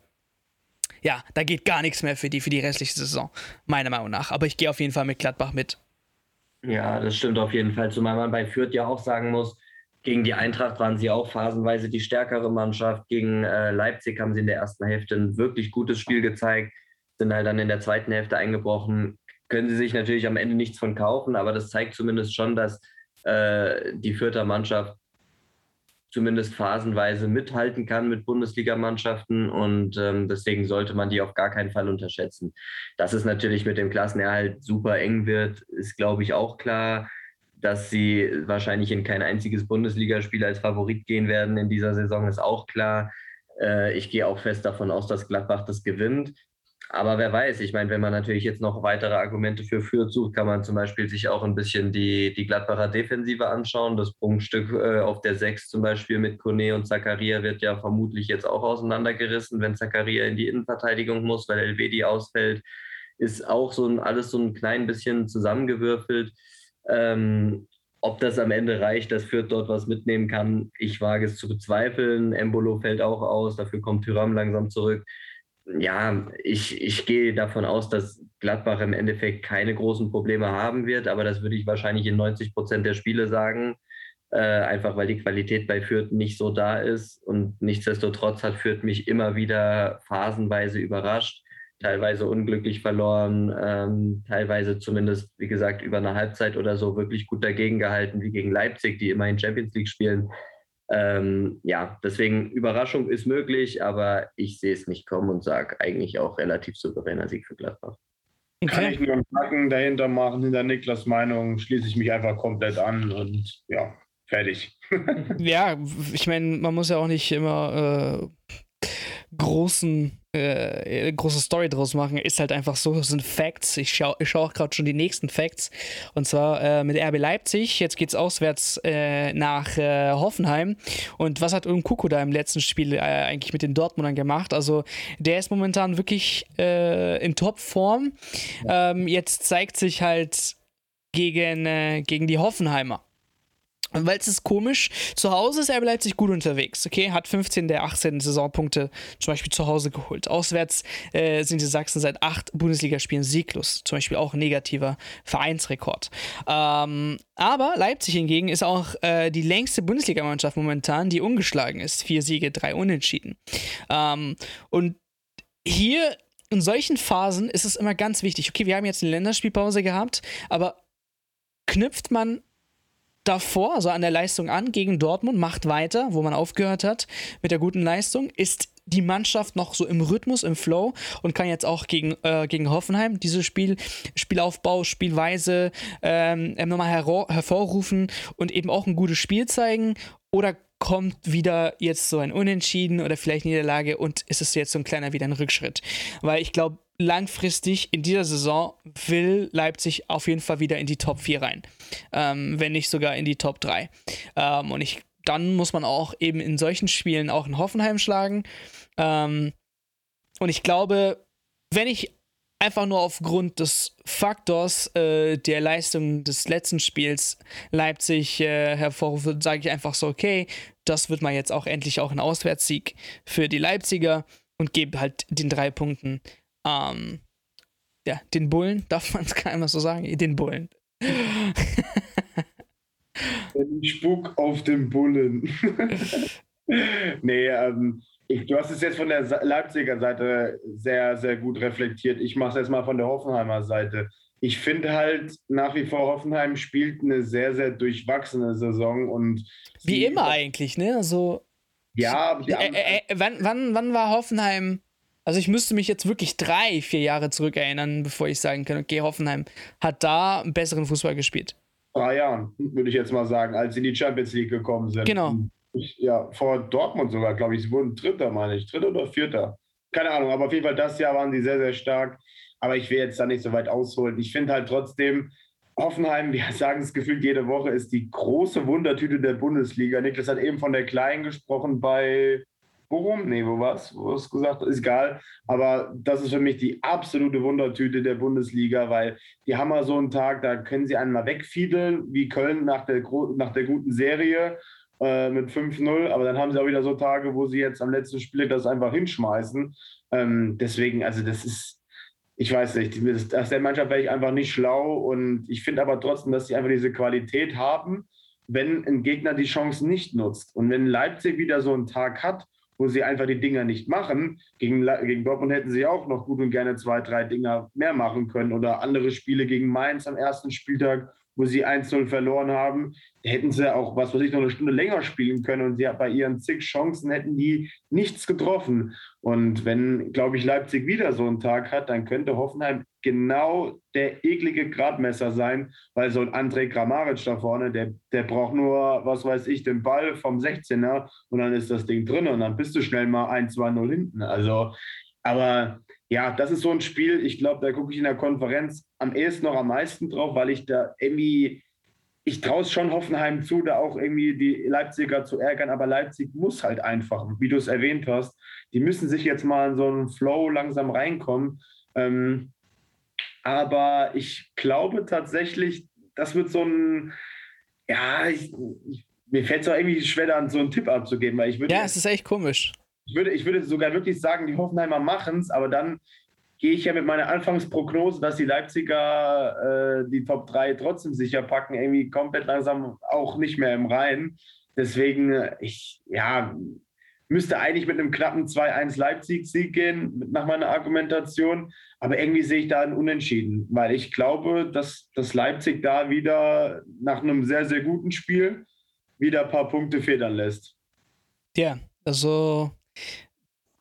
A: ja, da geht gar nichts mehr für die, für die restliche Saison, meiner Meinung nach. Aber ich gehe auf jeden Fall mit Gladbach mit.
C: Ja, das stimmt auf jeden Fall. Zumal man bei Fürth ja auch sagen muss, Gegen die Eintracht waren sie auch phasenweise die stärkere Mannschaft. Gegen äh, Leipzig haben sie in der ersten Hälfte ein wirklich gutes Spiel gezeigt, sind halt dann in der zweiten Hälfte eingebrochen. Können sie sich natürlich am Ende nichts von kaufen, aber das zeigt zumindest schon, dass äh, die vierte Mannschaft zumindest phasenweise mithalten kann mit Bundesligamannschaften und ähm, deswegen sollte man die auf gar keinen Fall unterschätzen. Dass es natürlich mit dem Klassenerhalt super eng wird, ist, glaube ich, auch klar. Dass sie wahrscheinlich in kein einziges Bundesligaspiel als Favorit gehen werden in dieser Saison, ist auch klar. Äh, ich gehe auch fest davon aus, dass Gladbach das gewinnt. Aber wer weiß, ich meine, wenn man natürlich jetzt noch weitere Argumente für Fürth sucht, kann man zum Beispiel sich auch ein bisschen die, die Gladbacher Defensive anschauen. Das Prunkstück äh, auf der 6 zum Beispiel mit Kone und Zakaria wird ja vermutlich jetzt auch auseinandergerissen, wenn Zakaria in die Innenverteidigung muss, weil Elvedi ausfällt. Ist auch so ein, alles so ein klein bisschen zusammengewürfelt. Ähm, ob das am Ende reicht, dass Fürth dort was mitnehmen kann, ich wage es zu bezweifeln. Embolo fällt auch aus, dafür kommt Tyram langsam zurück ja, ich, ich gehe davon aus, dass Gladbach im Endeffekt keine großen Probleme haben wird, aber das würde ich wahrscheinlich in 90 Prozent der Spiele sagen. Äh, einfach weil die Qualität bei Fürth nicht so da ist. Und nichtsdestotrotz hat Fürth mich immer wieder phasenweise überrascht, teilweise unglücklich verloren, ähm, teilweise zumindest, wie gesagt, über eine Halbzeit oder so wirklich gut dagegen gehalten, wie gegen Leipzig, die immer in Champions League spielen. Ähm, ja, deswegen Überraschung ist möglich, aber ich sehe es nicht kommen und sage eigentlich auch relativ souveräner Sieg für Gladbach.
B: Okay. Kann ich nur einen Haken dahinter machen, hinter Niklas Meinung, schließe ich mich einfach komplett an und ja, fertig. [LAUGHS]
A: ja, ich meine, man muss ja auch nicht immer äh, großen äh, große Story draus machen, ist halt einfach so, das sind Facts. Ich schaue ich schau auch gerade schon die nächsten Facts. Und zwar äh, mit RB Leipzig. Jetzt geht es auswärts äh, nach äh, Hoffenheim. Und was hat Unkuku da im letzten Spiel äh, eigentlich mit den Dortmundern gemacht? Also, der ist momentan wirklich äh, in Topform. Ähm, jetzt zeigt sich halt gegen, gegen die Hoffenheimer. Weil es ist komisch, zu Hause ist RB Leipzig gut unterwegs, okay? Hat 15 der 18 Saisonpunkte zum Beispiel zu Hause geholt. Auswärts äh, sind die Sachsen seit acht Bundesligaspielen sieglos. Zum Beispiel auch ein negativer Vereinsrekord. Ähm, aber Leipzig hingegen ist auch äh, die längste Bundesligamannschaft momentan, die ungeschlagen ist. Vier Siege, drei Unentschieden. Ähm, und hier in solchen Phasen ist es immer ganz wichtig. Okay, wir haben jetzt eine Länderspielpause gehabt, aber knüpft man davor, also an der Leistung an gegen Dortmund, macht weiter, wo man aufgehört hat mit der guten Leistung, ist die Mannschaft noch so im Rhythmus, im Flow und kann jetzt auch gegen, äh, gegen Hoffenheim dieses Spiel, Spielaufbau, Spielweise ähm, nochmal hervorrufen und eben auch ein gutes Spiel zeigen oder kommt wieder jetzt so ein Unentschieden oder vielleicht Niederlage und ist es jetzt so ein kleiner wieder ein Rückschritt. Weil ich glaube, langfristig in dieser Saison will Leipzig auf jeden Fall wieder in die Top 4 rein. Ähm, wenn nicht sogar in die Top 3. Ähm, und ich, dann muss man auch eben in solchen Spielen auch in Hoffenheim schlagen. Ähm, und ich glaube, wenn ich einfach nur aufgrund des Faktors äh, der Leistung des letzten Spiels Leipzig äh, hervorrufe, sage ich einfach so, okay, das wird mal jetzt auch endlich auch ein Auswärtssieg für die Leipziger und gebe halt den drei Punkten ähm, ja, den Bullen, [LAUGHS] darf man es gar nicht so sagen? Den Bullen.
B: Spuk auf den Bullen. [LAUGHS] nee, ähm, ich, du hast es jetzt von der Leipziger Seite sehr, sehr gut reflektiert. Ich mache es jetzt mal von der Hoffenheimer Seite. Ich finde halt nach wie vor, Hoffenheim spielt eine sehr, sehr durchwachsene Saison und.
A: Wie immer eigentlich, ne? Also.
B: Ja,
A: äh, äh, äh, wann, wann, wann war Hoffenheim also ich müsste mich jetzt wirklich drei, vier Jahre zurückerinnern, bevor ich sagen kann, okay, Hoffenheim hat da einen besseren Fußball gespielt.
B: Drei Jahren, würde ich jetzt mal sagen, als sie in die Champions League gekommen sind.
A: Genau.
B: Ich, ja, vor Dortmund sogar, glaube ich. Sie wurden Dritter, meine ich. Dritter oder Vierter. Keine Ahnung, aber auf jeden Fall das Jahr waren sie sehr, sehr stark. Aber ich will jetzt da nicht so weit ausholen. Ich finde halt trotzdem, Hoffenheim, wir [LAUGHS] sagen es gefühlt jede Woche, ist die große Wundertüte der Bundesliga. Niklas hat eben von der Kleinen gesprochen bei Bochum? Nee, wo war's? Wo hast du gesagt? Ist egal. Aber das ist für mich die absolute Wundertüte der Bundesliga, weil die haben mal so einen Tag, da können sie einmal wegfiedeln, wie Köln nach der, nach der guten Serie äh, mit 5-0. Aber dann haben sie auch wieder so Tage, wo sie jetzt am letzten Spiel das einfach hinschmeißen. Ähm, deswegen, also das ist, ich weiß nicht, aus der Mannschaft wäre ich einfach nicht schlau. Und ich finde aber trotzdem, dass sie einfach diese Qualität haben wenn ein Gegner die Chance nicht nutzt. Und wenn Leipzig wieder so einen Tag hat, wo sie einfach die Dinger nicht machen, gegen, gegen Dortmund hätten sie auch noch gut und gerne zwei, drei Dinger mehr machen können oder andere Spiele gegen Mainz am ersten Spieltag, wo sie 1-0 verloren haben, hätten sie auch, was weiß ich, noch eine Stunde länger spielen können und sie bei ihren zig Chancen hätten die nichts getroffen. Und wenn, glaube ich, Leipzig wieder so einen Tag hat, dann könnte Hoffenheim genau der eklige Gradmesser sein, weil so ein André Kramaric da vorne, der, der braucht nur, was weiß ich, den Ball vom 16er und dann ist das Ding drin und dann bist du schnell mal 1-2-0 hinten. Also, aber ja, das ist so ein Spiel, ich glaube, da gucke ich in der Konferenz am ehesten noch am meisten drauf, weil ich da irgendwie, ich traue es schon Hoffenheim zu, da auch irgendwie die Leipziger zu ärgern, aber Leipzig muss halt einfach, wie du es erwähnt hast, die müssen sich jetzt mal in so einen Flow langsam reinkommen. Ähm, aber ich glaube tatsächlich, das wird so ein, ja, ich, ich, mir fällt es auch irgendwie schwer, dann so einen Tipp abzugeben, weil ich würde.
A: Ja, es ist echt komisch.
B: Ich würde, ich würde sogar wirklich sagen, die Hoffenheimer machen es, aber dann gehe ich ja mit meiner Anfangsprognose, dass die Leipziger äh, die Top 3 trotzdem sicher packen, irgendwie komplett langsam auch nicht mehr im Rein. Deswegen, äh, ich, ja, müsste eigentlich mit einem knappen 2-1 Leipzig-Sieg gehen, nach meiner Argumentation. Aber irgendwie sehe ich da einen Unentschieden, weil ich glaube, dass, dass Leipzig da wieder nach einem sehr, sehr guten Spiel wieder ein paar Punkte federn lässt.
A: Ja, also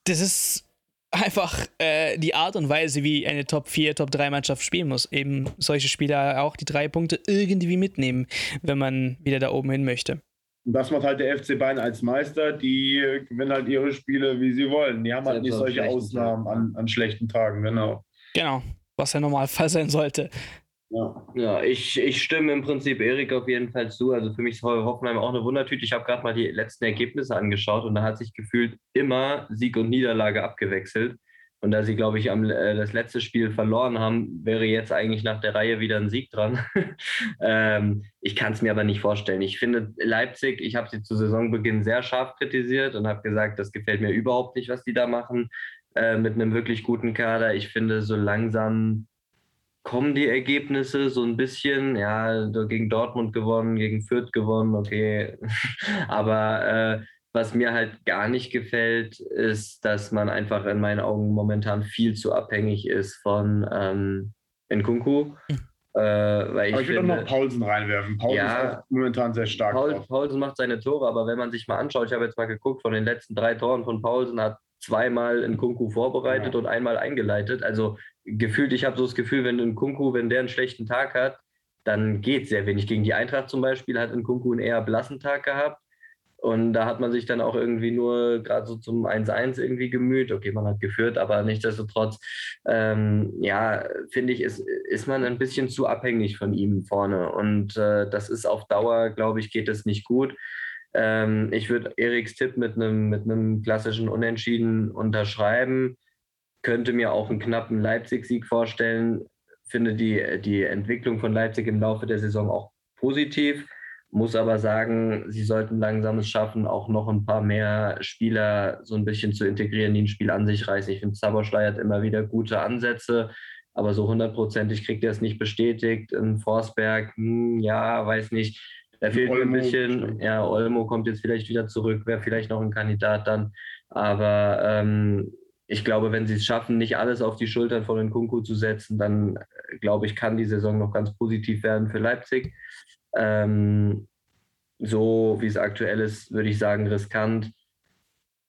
A: das ist einfach äh, die Art und Weise, wie eine Top 4, Top 3 Mannschaft spielen muss. Eben solche Spieler auch die drei Punkte irgendwie mitnehmen, wenn man wieder da oben hin möchte.
B: Und das macht halt der FC Bayern als Meister. Die gewinnen halt ihre Spiele, wie sie wollen. Die haben halt nicht solche Ausnahmen an, an schlechten Tagen, genau.
A: Genau, was ja Normalfall sein sollte.
C: Ja, ja ich, ich stimme im Prinzip Erik auf jeden Fall zu. Also für mich ist Hoffenheim auch eine Wundertüte. Ich habe gerade mal die letzten Ergebnisse angeschaut und da hat sich gefühlt immer Sieg und Niederlage abgewechselt. Und da sie, glaube ich, am, äh, das letzte Spiel verloren haben, wäre jetzt eigentlich nach der Reihe wieder ein Sieg dran. [LAUGHS] ähm, ich kann es mir aber nicht vorstellen. Ich finde Leipzig, ich habe sie zu Saisonbeginn sehr scharf kritisiert und habe gesagt, das gefällt mir überhaupt nicht, was die da machen äh, mit einem wirklich guten Kader. Ich finde, so langsam kommen die Ergebnisse so ein bisschen, ja, gegen Dortmund gewonnen, gegen Fürth gewonnen, okay. [LAUGHS] aber äh, was mir halt gar nicht gefällt, ist, dass man einfach in meinen Augen momentan viel zu abhängig ist von ähm, Nkunku. Hm. Äh, weil ich, aber
B: ich will
C: finde,
B: doch noch Paulsen reinwerfen. Paulsen
C: ja,
B: ist momentan sehr stark.
C: Paul, Paulsen macht seine Tore, aber wenn man sich mal anschaut, ich habe jetzt mal geguckt, von den letzten drei Toren von Paulsen hat zweimal Nkunku vorbereitet ja. und einmal eingeleitet. Also gefühlt, ich habe so das Gefühl, wenn Nkunku, wenn der einen schlechten Tag hat, dann geht sehr wenig. Gegen die Eintracht zum Beispiel hat Nkunku einen eher blassen Tag gehabt. Und da hat man sich dann auch irgendwie nur gerade so zum 1-1 irgendwie gemüht. Okay, man hat geführt, aber nichtsdestotrotz, ähm, ja, finde ich, ist, ist man ein bisschen zu abhängig von ihm vorne. Und äh, das ist auf Dauer, glaube ich, geht es nicht gut. Ähm, ich würde Eriks Tipp mit einem mit klassischen Unentschieden unterschreiben. Könnte mir auch einen knappen Leipzig-Sieg vorstellen. Finde die, die Entwicklung von Leipzig im Laufe der Saison auch positiv muss aber sagen, sie sollten langsam es schaffen, auch noch ein paar mehr Spieler so ein bisschen zu integrieren, die ein Spiel an sich reißen. Ich finde, Zaberschlei hat immer wieder gute Ansätze, aber so hundertprozentig kriegt er es nicht bestätigt. In Forsberg, hm, ja, weiß nicht. Da fehlt mir ein bisschen. Ja, Olmo kommt jetzt vielleicht wieder zurück, wäre vielleicht noch ein Kandidat dann. Aber ähm, ich glaube, wenn sie es schaffen, nicht alles auf die Schultern von Nkunku zu setzen, dann äh, glaube ich, kann die Saison noch ganz positiv werden für Leipzig. Ähm, so wie es aktuell ist, würde ich sagen, riskant.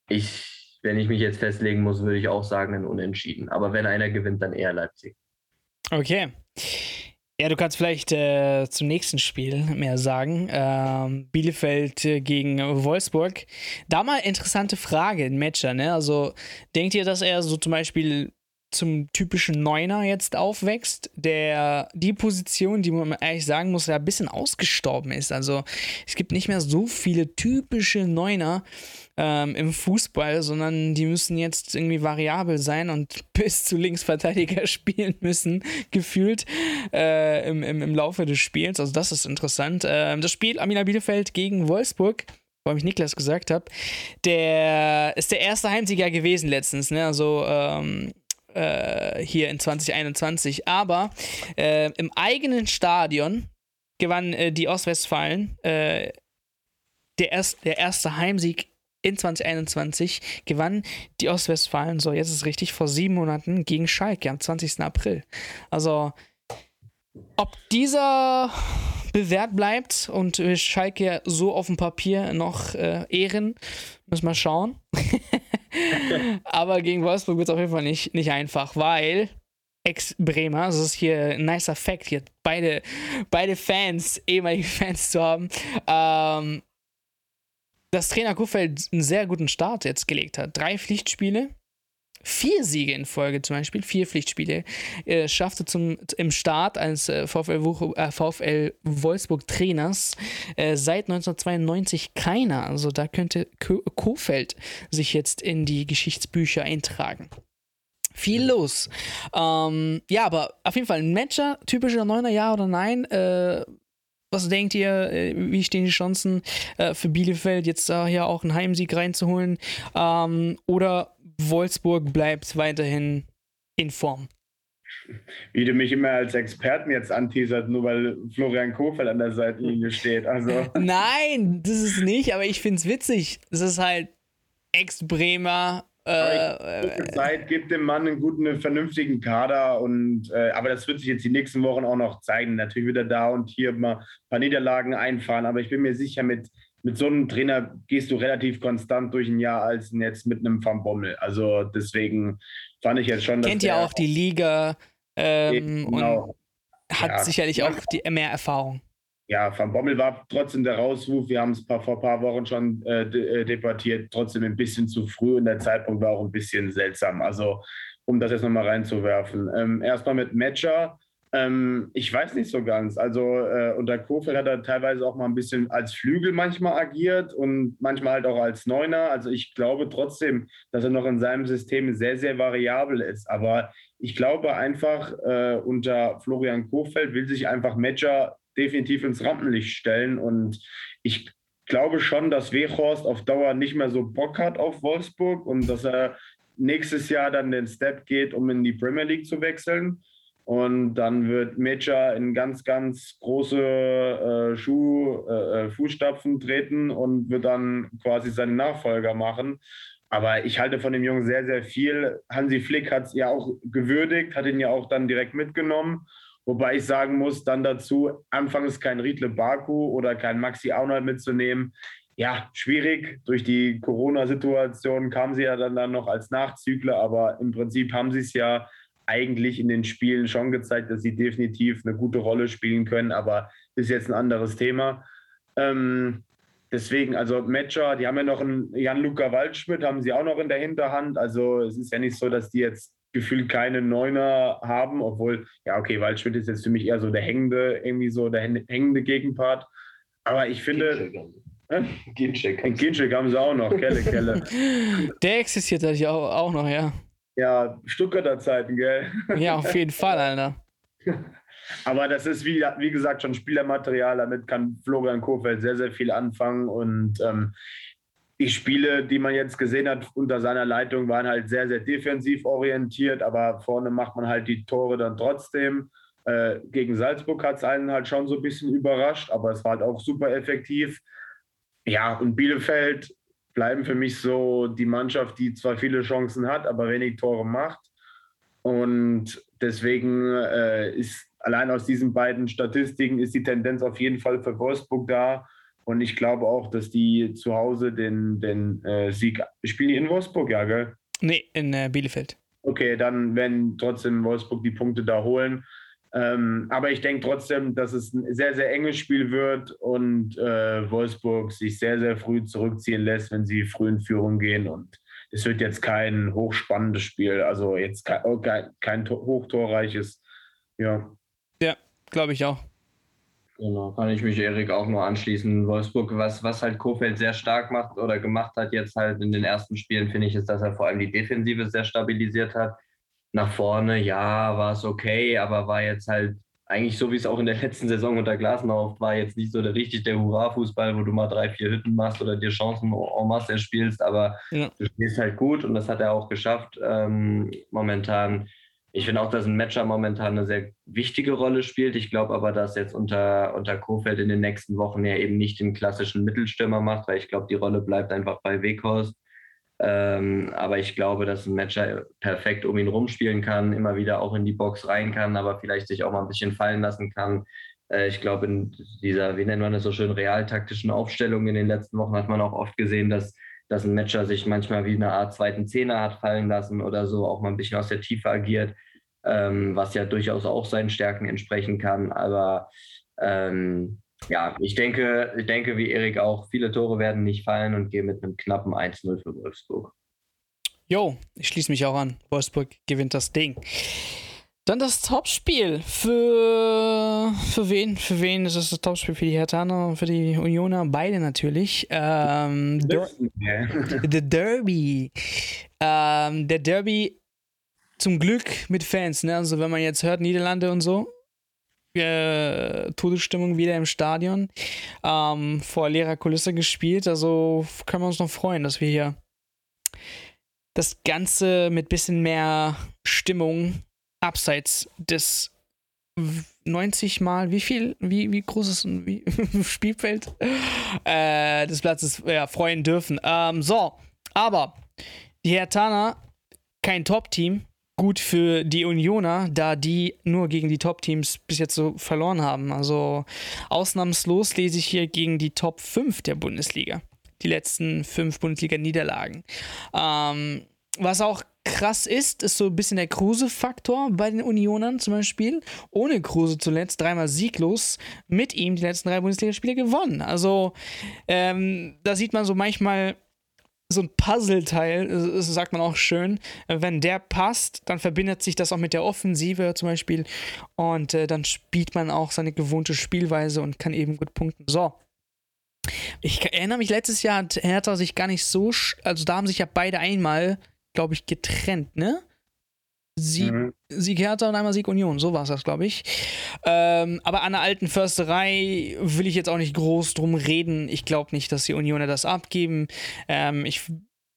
C: Ich, wenn ich mich jetzt festlegen muss, würde ich auch sagen, ein Unentschieden. Aber wenn einer gewinnt, dann eher Leipzig.
A: Okay. Ja, du kannst vielleicht äh, zum nächsten Spiel mehr sagen. Ähm, Bielefeld äh, gegen Wolfsburg. Da mal interessante Frage, ein Matcher, ne? Also denkt ihr, dass er so zum Beispiel zum typischen Neuner jetzt aufwächst, der die Position, die man ehrlich sagen muss, ja ein bisschen ausgestorben ist. Also es gibt nicht mehr so viele typische Neuner ähm, im Fußball, sondern die müssen jetzt irgendwie variabel sein und [LAUGHS] bis zu Linksverteidiger [LAUGHS] spielen müssen, gefühlt äh, im, im, im Laufe des Spiels. Also das ist interessant. Ähm, das Spiel Amina Bielefeld gegen Wolfsburg weil ich Niklas gesagt habe, der ist der erste Heimsieger gewesen letztens. Ne? Also ähm, äh, hier in 2021. Aber äh, im eigenen Stadion gewann äh, die Ostwestfalen. Äh, der, erst, der erste Heimsieg in 2021 gewann die Ostwestfalen, so jetzt ist es richtig, vor sieben Monaten gegen Schalke am 20. April. Also, ob dieser bewährt bleibt und Schalke so auf dem Papier noch äh, ehren, müssen wir schauen. [LAUGHS] Aber gegen Wolfsburg wird es auf jeden Fall nicht, nicht einfach, weil Ex-Bremer, das ist hier ein nicer Fact, hier beide, beide Fans, ehemalige Fans zu haben, ähm, dass Trainer Kuhfeld einen sehr guten Start jetzt gelegt hat. Drei Pflichtspiele, vier Siege in Folge zum Beispiel, vier Pflichtspiele, äh, schaffte zum, im Start eines äh, VfL, äh, VfL Wolfsburg Trainers äh, seit 1992 keiner. Also da könnte Kofeld sich jetzt in die Geschichtsbücher eintragen. Viel los. Ähm, ja, aber auf jeden Fall ein Matcher, typischer Neuner, ja oder nein? Äh, was denkt ihr, äh, wie stehen die Chancen äh, für Bielefeld, jetzt da hier auch einen Heimsieg reinzuholen? Ähm, oder Wolfsburg bleibt weiterhin in Form?
B: Wie du mich immer als Experten jetzt anteasert, nur weil Florian Kofeld an der Seitenlinie steht. Also. [LAUGHS]
A: Nein, das ist nicht, aber ich finde es witzig. Es ist halt Ex-Bremer,
B: äh, Zeit, gibt dem Mann einen guten, einen vernünftigen Kader und äh, aber das wird sich jetzt die nächsten Wochen auch noch zeigen. Natürlich wird er da und hier mal ein paar Niederlagen einfahren, aber ich bin mir sicher, mit, mit so einem Trainer gehst du relativ konstant durch ein Jahr als jetzt mit einem Van Bommel. Also deswegen fand ich jetzt schon.
A: Kennt ja auch die Liga ähm, genau. und hat ja. sicherlich auch die, mehr Erfahrung
B: ja, Van Bommel war trotzdem der Rausruf. Wir haben es vor ein paar Wochen schon äh, de äh, debattiert. Trotzdem ein bisschen zu früh und der Zeitpunkt war auch ein bisschen seltsam. Also, um das jetzt nochmal reinzuwerfen. Ähm, erstmal mit Matcher. Ähm, ich weiß nicht so ganz. Also, äh, unter Kofeld hat er teilweise auch mal ein bisschen als Flügel manchmal agiert und manchmal halt auch als Neuner. Also, ich glaube trotzdem, dass er noch in seinem System sehr, sehr variabel ist. Aber ich glaube einfach, äh, unter Florian Kofeld will sich einfach Matcher definitiv ins Rampenlicht stellen. Und ich glaube schon, dass Wechhorst auf Dauer nicht mehr so Bock hat auf Wolfsburg und dass er nächstes Jahr dann den Step geht, um in die Premier League zu wechseln. Und dann wird Mecha in ganz, ganz große äh, Schuh, äh, äh, Fußstapfen treten und wird dann quasi seinen Nachfolger machen. Aber ich halte von dem Jungen sehr, sehr viel. Hansi Flick hat es ja auch gewürdigt, hat ihn ja auch dann direkt mitgenommen. Wobei ich sagen muss, dann dazu, anfangs kein Riedle Baku oder kein Maxi Arnold mitzunehmen. Ja, schwierig. Durch die Corona-Situation kamen sie ja dann, dann noch als Nachzügler, aber im Prinzip haben sie es ja eigentlich in den Spielen schon gezeigt, dass sie definitiv eine gute Rolle spielen können, aber ist jetzt ein anderes Thema. Ähm, deswegen, also Matcher, die haben ja noch einen Jan-Luca Waldschmidt, haben sie auch noch in der Hinterhand. Also es ist ja nicht so, dass die jetzt gefühlt keine Neuner haben, obwohl, ja, okay, Waldschmidt ist jetzt für mich eher so der hängende, irgendwie so der hängende Gegenpart. Aber ich finde. Ginchek. Ginchek haben sie auch noch, Kelle, Kelle. [LAUGHS]
A: Der existiert natürlich auch, auch noch, ja.
B: Ja, Stuttgarter Zeiten, gell? [LAUGHS]
A: Ja, auf jeden Fall, Alter. [LAUGHS]
B: Aber das ist, wie, wie gesagt, schon Spielermaterial. Damit kann Florian Kohfeldt sehr, sehr viel anfangen. Und ähm, die Spiele, die man jetzt gesehen hat unter seiner Leitung, waren halt sehr, sehr defensiv orientiert, aber vorne macht man halt die Tore dann trotzdem. Äh, gegen Salzburg hat es einen halt schon so ein bisschen überrascht, aber es war halt auch super effektiv. Ja, und Bielefeld bleiben für mich so die Mannschaft, die zwar viele Chancen hat, aber wenig Tore macht. Und deswegen äh, ist allein aus diesen beiden Statistiken ist die Tendenz auf jeden Fall für Wolfsburg da. Und ich glaube auch, dass die zu Hause den, den äh, Sieg. Spielen die in Wolfsburg, ja, gell?
A: Nee, in äh, Bielefeld.
B: Okay, dann werden trotzdem Wolfsburg die Punkte da holen. Ähm, aber ich denke trotzdem, dass es ein sehr, sehr enges Spiel wird und äh, Wolfsburg sich sehr, sehr früh zurückziehen lässt, wenn sie früh in Führung gehen. Und es wird jetzt kein hochspannendes Spiel, also jetzt kein, oh, kein, kein hochtorreiches. Ja.
A: Ja, glaube ich auch.
C: Genau, kann ich mich Erik auch nur anschließen. Wolfsburg, was, was halt Kofeld sehr stark macht oder gemacht hat jetzt halt in den ersten Spielen, finde ich, ist, dass er vor allem die Defensive sehr stabilisiert hat. Nach vorne, ja, war es okay, aber war jetzt halt eigentlich so, wie es auch in der letzten Saison unter Glasner war, jetzt nicht so der, richtig der Hurra-Fußball, wo du mal drei, vier Hütten machst oder dir Chancen en masse erspielst, aber ja. du spielst halt gut und das hat er auch geschafft. Ähm, momentan Ich finde auch, dass ein Matcher momentan eine sehr wichtige Rolle spielt. Ich glaube aber, dass jetzt unter, unter Kofeld in den nächsten Wochen ja eben nicht den klassischen Mittelstürmer macht, weil ich glaube, die Rolle bleibt einfach bei Weghorst. Ähm, aber ich glaube, dass ein Matcher perfekt um ihn rumspielen kann, immer wieder auch in die Box rein kann, aber vielleicht sich auch mal ein bisschen fallen lassen kann. Äh, ich glaube, in dieser, wie nennt man das so schön, realtaktischen Aufstellung in den letzten Wochen hat man auch oft gesehen, dass dass ein Matcher sich manchmal wie eine Art zweiten Zehner hat fallen lassen oder so, auch mal ein bisschen aus der Tiefe agiert, ähm, was ja durchaus auch seinen Stärken entsprechen kann. Aber ähm, ja, ich denke, ich denke, wie Erik auch, viele Tore werden nicht fallen und gehe mit einem knappen 1-0 für Wolfsburg.
A: Jo, ich schließe mich auch an. Wolfsburg gewinnt das Ding. Dann das Topspiel für für wen? Für wen ist das das Topspiel? Für die Hertaner, für die Unioner? Beide natürlich. Ähm, Der [LAUGHS] The Derby. Ähm, der Derby zum Glück mit Fans. Ne? Also wenn man jetzt hört Niederlande und so, äh, Todesstimmung wieder im Stadion, ähm, vor leerer Kulisse gespielt. Also können wir uns noch freuen, dass wir hier das Ganze mit bisschen mehr Stimmung abseits des 90 mal, wie viel, wie, wie groß ist ein [LAUGHS] Spielfeld äh, des Platzes ja, freuen dürfen. Ähm, so, aber die Hertaner, kein Top-Team, gut für die Unioner, da die nur gegen die Top-Teams bis jetzt so verloren haben. Also ausnahmslos lese ich hier gegen die Top 5 der Bundesliga. Die letzten fünf Bundesliga-Niederlagen. Ähm, was auch krass ist, ist so ein bisschen der Kruse-Faktor bei den Unionern zum Beispiel. Ohne Kruse zuletzt dreimal sieglos, mit ihm die letzten drei Bundesligaspiele gewonnen. Also ähm, da sieht man so manchmal so ein Puzzleteil, das sagt man auch schön. Wenn der passt, dann verbindet sich das auch mit der Offensive zum Beispiel und äh, dann spielt man auch seine gewohnte Spielweise und kann eben gut punkten. So. Ich erinnere mich, letztes Jahr hat Hertha sich gar nicht so, also da haben sich ja beide einmal glaube ich, getrennt, ne? Sieg, mhm. Sieg Hertha und einmal Sieg Union, so war es das, glaube ich. Ähm, aber an der alten Försterei will ich jetzt auch nicht groß drum reden. Ich glaube nicht, dass die Unioner das abgeben. Ähm, ich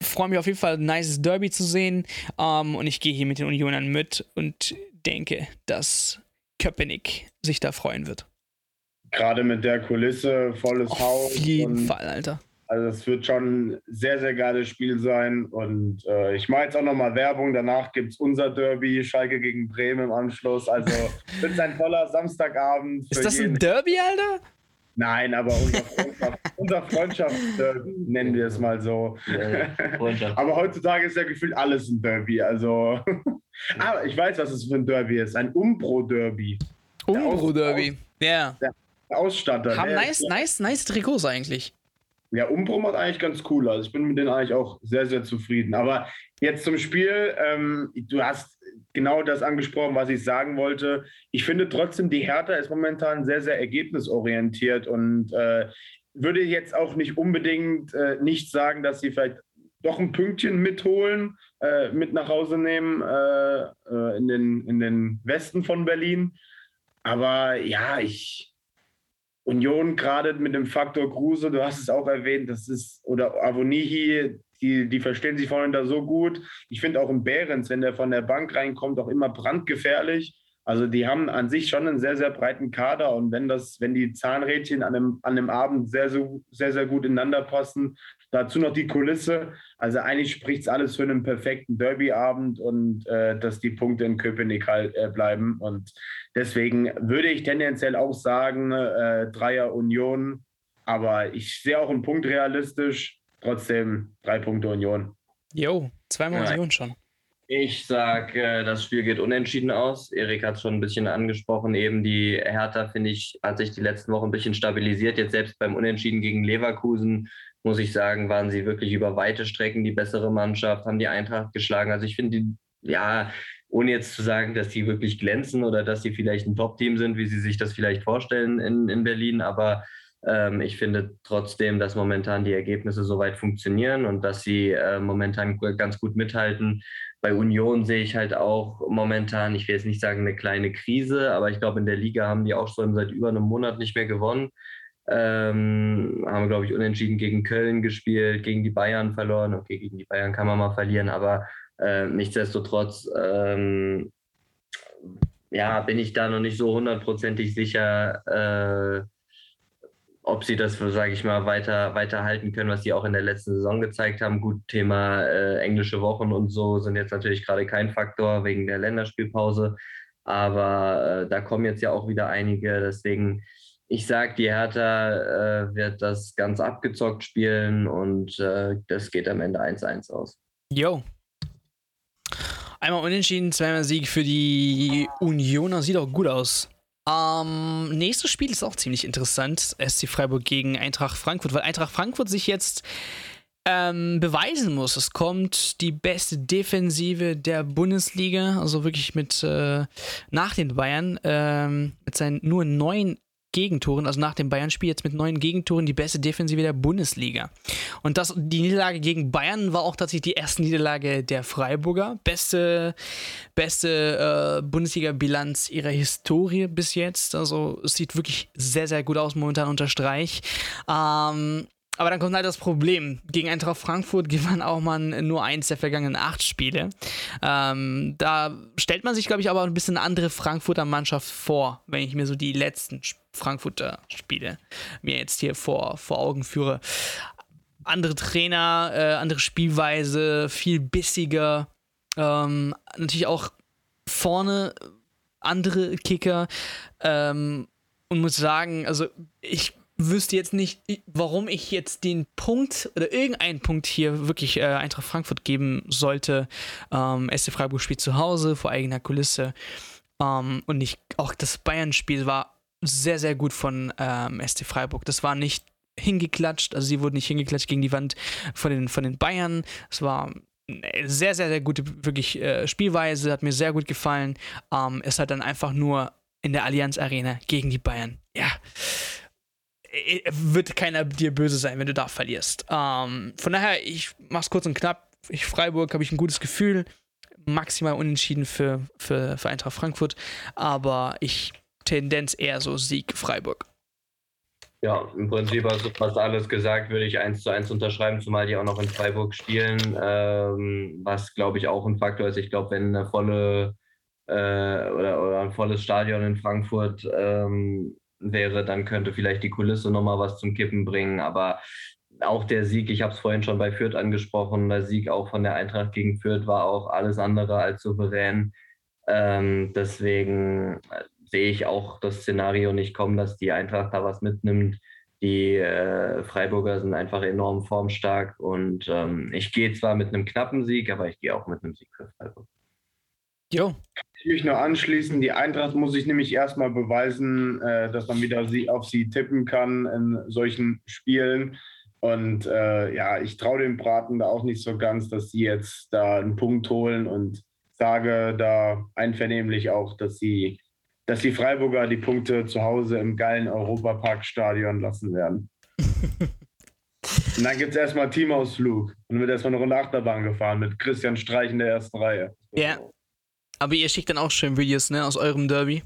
A: freue mich auf jeden Fall, ein nices Derby zu sehen. Ähm, und ich gehe hier mit den Unionern mit und denke, dass Köpenick sich da freuen wird.
B: Gerade mit der Kulisse, volles
A: auf
B: Haus.
A: Auf jeden Fall, Alter.
B: Also es wird schon ein sehr, sehr geiles Spiel sein. Und äh, ich mache jetzt auch nochmal Werbung. Danach gibt es unser Derby, Schalke gegen Bremen im Anschluss. Also [LAUGHS] wird ein toller Samstagabend.
A: Ist das ein Derby, Alter?
B: Nein, aber unser, [LAUGHS] Freundschaft, unser Freundschaftsderby, nennen wir es mal so. Ja, aber heutzutage ist ja gefühlt alles ein Derby. Also, aber [LAUGHS] ich weiß, was es für ein Derby ist. Ein Umbro-Derby.
A: Umbro-Derby, ja.
B: Der Ausstatter.
A: Haben nice, nice, nice Trikots eigentlich.
B: Ja, Umbro macht eigentlich ganz cool. Also ich bin mit denen eigentlich auch sehr, sehr zufrieden. Aber jetzt zum Spiel. Ähm, du hast genau das angesprochen, was ich sagen wollte. Ich finde trotzdem, die Hertha ist momentan sehr, sehr ergebnisorientiert und äh, würde jetzt auch nicht unbedingt äh, nicht sagen, dass sie vielleicht doch ein Pünktchen mitholen, äh, mit nach Hause nehmen äh, äh, in, den, in den Westen von Berlin. Aber ja, ich, Union gerade mit dem Faktor Kruse, du hast es auch erwähnt, das ist, oder Avonihi, die, die verstehen sich vorhin da so gut. Ich finde auch im Behrens, wenn der von der Bank reinkommt, auch immer brandgefährlich. Also die haben an sich schon einen sehr, sehr breiten Kader und wenn das, wenn die Zahnrädchen an einem, an einem Abend sehr, sehr, sehr, sehr gut ineinander passen, dazu noch die Kulisse. Also eigentlich spricht es alles für einen perfekten Derby-Abend und äh, dass die Punkte in Köpenick halt äh, bleiben. Und deswegen würde ich tendenziell auch sagen, äh, Dreier Union, aber ich sehe auch einen Punkt realistisch. Trotzdem drei Punkte Union.
A: Jo, zweimal ja. Union schon.
C: Ich sage, äh, das Spiel geht unentschieden aus. Erik hat es schon ein bisschen angesprochen. Eben die Hertha, finde ich, hat sich die letzten Wochen ein bisschen stabilisiert. Jetzt selbst beim Unentschieden gegen Leverkusen, muss ich sagen, waren sie wirklich über weite Strecken die bessere Mannschaft, haben die Eintracht geschlagen. Also ich finde, die, ja, ohne jetzt zu sagen, dass die wirklich glänzen oder dass sie vielleicht ein Top-Team sind, wie sie sich das vielleicht vorstellen in, in Berlin, aber ähm, ich finde trotzdem, dass momentan die Ergebnisse soweit funktionieren und dass sie äh, momentan ganz gut mithalten bei Union sehe ich halt auch momentan, ich will jetzt nicht sagen eine kleine Krise, aber ich glaube, in der Liga haben die auch schon seit über einem Monat nicht mehr gewonnen. Ähm, haben, glaube ich, unentschieden gegen Köln gespielt, gegen die Bayern verloren. Okay, gegen die Bayern kann man mal verlieren, aber äh, nichtsdestotrotz ähm, ja, bin ich da noch nicht so hundertprozentig sicher, äh, ob sie das, sage ich mal, weiter, weiter halten können, was sie auch in der letzten Saison gezeigt haben. Gut, Thema äh, englische Wochen und so sind jetzt natürlich gerade kein Faktor wegen der Länderspielpause. Aber äh, da kommen jetzt ja auch wieder einige. Deswegen, ich sage, die Hertha äh, wird das ganz abgezockt spielen und äh, das geht am Ende 1-1 aus.
A: Jo. Einmal unentschieden, zweimal Sieg für die Unioner. Sieht auch gut aus. Ähm, nächstes Spiel ist auch ziemlich interessant. SC Freiburg gegen Eintracht Frankfurt, weil Eintracht Frankfurt sich jetzt ähm, beweisen muss. Es kommt die beste Defensive der Bundesliga, also wirklich mit äh, nach den Bayern, ähm, mit seinen nur neun Gegentoren, also nach dem Bayern-Spiel jetzt mit neun Gegentoren die beste Defensive der Bundesliga. Und das, die Niederlage gegen Bayern war auch tatsächlich die erste Niederlage der Freiburger. Beste, beste äh, Bundesliga-Bilanz ihrer Historie bis jetzt. Also es sieht wirklich sehr, sehr gut aus momentan unter Streich. Ähm, aber dann kommt halt das Problem. Gegen Eintracht Frankfurt gewann auch man nur eins der vergangenen acht Spiele. Ähm, da stellt man sich, glaube ich, aber ein bisschen eine andere Frankfurter Mannschaft vor, wenn ich mir so die letzten Frankfurter Spiele mir jetzt hier vor, vor Augen führe. Andere Trainer, äh, andere Spielweise, viel bissiger. Ähm, natürlich auch vorne andere Kicker. Ähm, und muss sagen, also ich wüsste jetzt nicht, warum ich jetzt den Punkt oder irgendeinen Punkt hier wirklich äh, Eintracht Frankfurt geben sollte. Ähm, SC Freiburg spielt zu Hause vor eigener Kulisse. Ähm, und ich, auch das Bayern-Spiel war sehr, sehr gut von ähm, SC Freiburg. Das war nicht hingeklatscht, also sie wurden nicht hingeklatscht gegen die Wand von den, von den Bayern. Es war eine sehr, sehr, sehr gute wirklich äh, Spielweise, hat mir sehr gut gefallen. Ähm, es hat dann einfach nur in der Allianz Arena gegen die Bayern. Ja, wird keiner dir böse sein, wenn du da verlierst. Ähm, von daher, ich mach's kurz und knapp. Ich Freiburg habe ich ein gutes Gefühl. Maximal unentschieden für, für, für Eintracht Frankfurt. Aber ich Tendenz eher so Sieg Freiburg.
C: Ja, im Prinzip hast du fast alles gesagt, würde ich eins zu eins unterschreiben, zumal die auch noch in Freiburg spielen, ähm, was glaube ich auch ein Faktor ist. Ich glaube, wenn eine volle äh, oder, oder ein volles Stadion in Frankfurt ähm, wäre, dann könnte vielleicht die Kulisse nochmal was zum Kippen bringen. Aber auch der Sieg, ich habe es vorhin schon bei Fürth angesprochen, der Sieg auch von der Eintracht gegen Fürth war auch alles andere als souverän. Ähm, deswegen äh, sehe ich auch das Szenario nicht kommen, dass die Eintracht da was mitnimmt. Die äh, Freiburger sind einfach enorm formstark und ähm, ich gehe zwar mit einem knappen Sieg, aber ich gehe auch mit einem Sieg für Freiburg.
B: Jo. Ich mich nur anschließen. Die Eintracht muss sich nämlich erstmal beweisen, äh, dass man wieder sie, auf sie tippen kann in solchen Spielen. Und äh, ja, ich traue dem Braten da auch nicht so ganz, dass sie jetzt da einen Punkt holen und sage da einvernehmlich auch, dass sie, dass die Freiburger die Punkte zu Hause im geilen Europaparkstadion lassen werden. [LAUGHS] und dann gibt es erstmal Teamausflug. Und dann wird erstmal eine Runde Achterbahn gefahren mit Christian Streich in der ersten Reihe.
A: Ja. Aber ihr schickt dann auch schön Videos, ne, aus eurem Derby.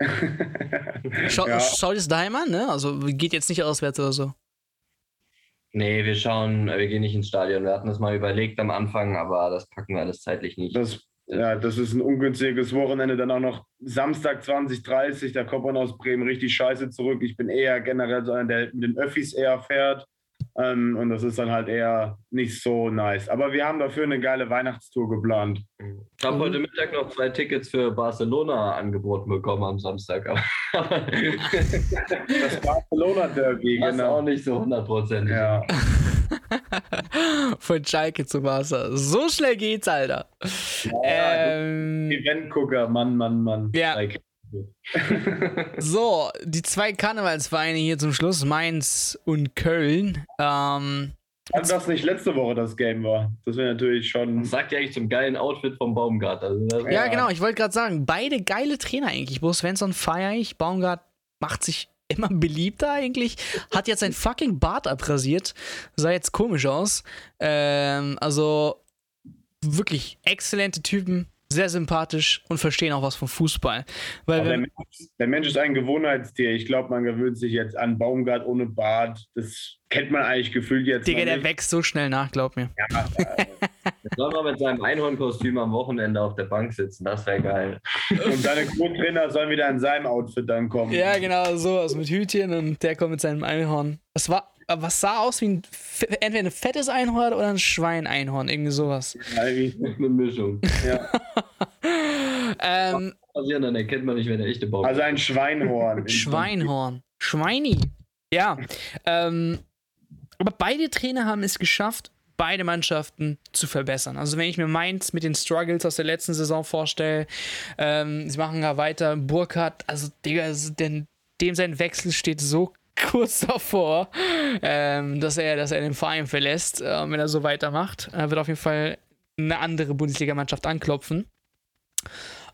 A: [LAUGHS] Schau, ja. Schaut es daheim an, ne? Also geht jetzt nicht auswärts oder so.
C: Nee, wir schauen, wir gehen nicht ins Stadion. Wir hatten das mal überlegt am Anfang, aber das packen wir alles zeitlich nicht.
B: Das, ja, das ist ein ungünstiges Wochenende. Dann auch noch Samstag 2030, da kommt man aus Bremen richtig scheiße zurück. Ich bin eher generell so einer, der mit den Öffis eher fährt. Ähm, und das ist dann halt eher nicht so nice. Aber wir haben dafür eine geile Weihnachtstour geplant.
C: Ich habe heute Mittag noch zwei Tickets für Barcelona angeboten bekommen am Samstag.
B: das Barcelona-Derby, [LAUGHS]
C: genau. Das ist auch nicht so hundertprozentig.
B: Ja. [LAUGHS]
A: Von Schalke zu Barca. So schnell geht's, Alter. Ja,
B: ähm, Eventgucker, Mann, Mann, Mann.
A: Ja. Schalke. [LAUGHS] so, die zwei Karnevalsvereine hier zum Schluss, Mainz und Köln. Ähm,
B: Als das nicht letzte Woche das Game war. Das wäre natürlich schon.
C: Das sagt ja eigentlich zum geilen Outfit vom Baumgart. Also
A: ja, ja, genau, ich wollte gerade sagen, beide geile Trainer eigentlich. Bo Svensson feier ich. Baumgart macht sich immer beliebter eigentlich. Hat jetzt sein fucking Bart abrasiert. Sah jetzt komisch aus. Ähm, also wirklich exzellente Typen sehr sympathisch und verstehen auch was vom Fußball. Weil
B: der Mensch, der, Mensch, ist ein Gewohnheitstier. Ich glaube, man gewöhnt sich jetzt an Baumgart ohne Bart. Das kennt man eigentlich gefühlt jetzt.
A: Digga, der wächst so schnell nach, glaub mir. Ja,
C: Soll man mit seinem Einhornkostüm am Wochenende auf der Bank sitzen, das wäre geil.
B: Und seine Co-Trainer sollen wieder in seinem Outfit dann kommen.
A: Ja, genau, so, also mit Hütchen und der kommt mit seinem Einhorn. Das war, was sah aus wie ein, entweder ein fettes Einhorn oder ein Schweineinhorn, irgendwie sowas.
C: Ja, eine Mischung. [LAUGHS] Ja.
A: ähm,
C: passieren, dann erkennt man nicht, wer der echte Baum
B: ist. Also ein Schweinhorn. [LAUGHS]
A: Schweinhorn. Schweini. Ja. Ähm, aber beide Trainer haben es geschafft, beide Mannschaften zu verbessern. Also wenn ich mir Mainz mit den Struggles aus der letzten Saison vorstelle, ähm, sie machen ja weiter, Burkhardt, also Digga, denn dem sein Wechsel steht so kurz davor, ähm, dass, er, dass er den Verein verlässt, äh, wenn er so weitermacht. Er wird auf jeden Fall eine andere Bundesligamannschaft anklopfen.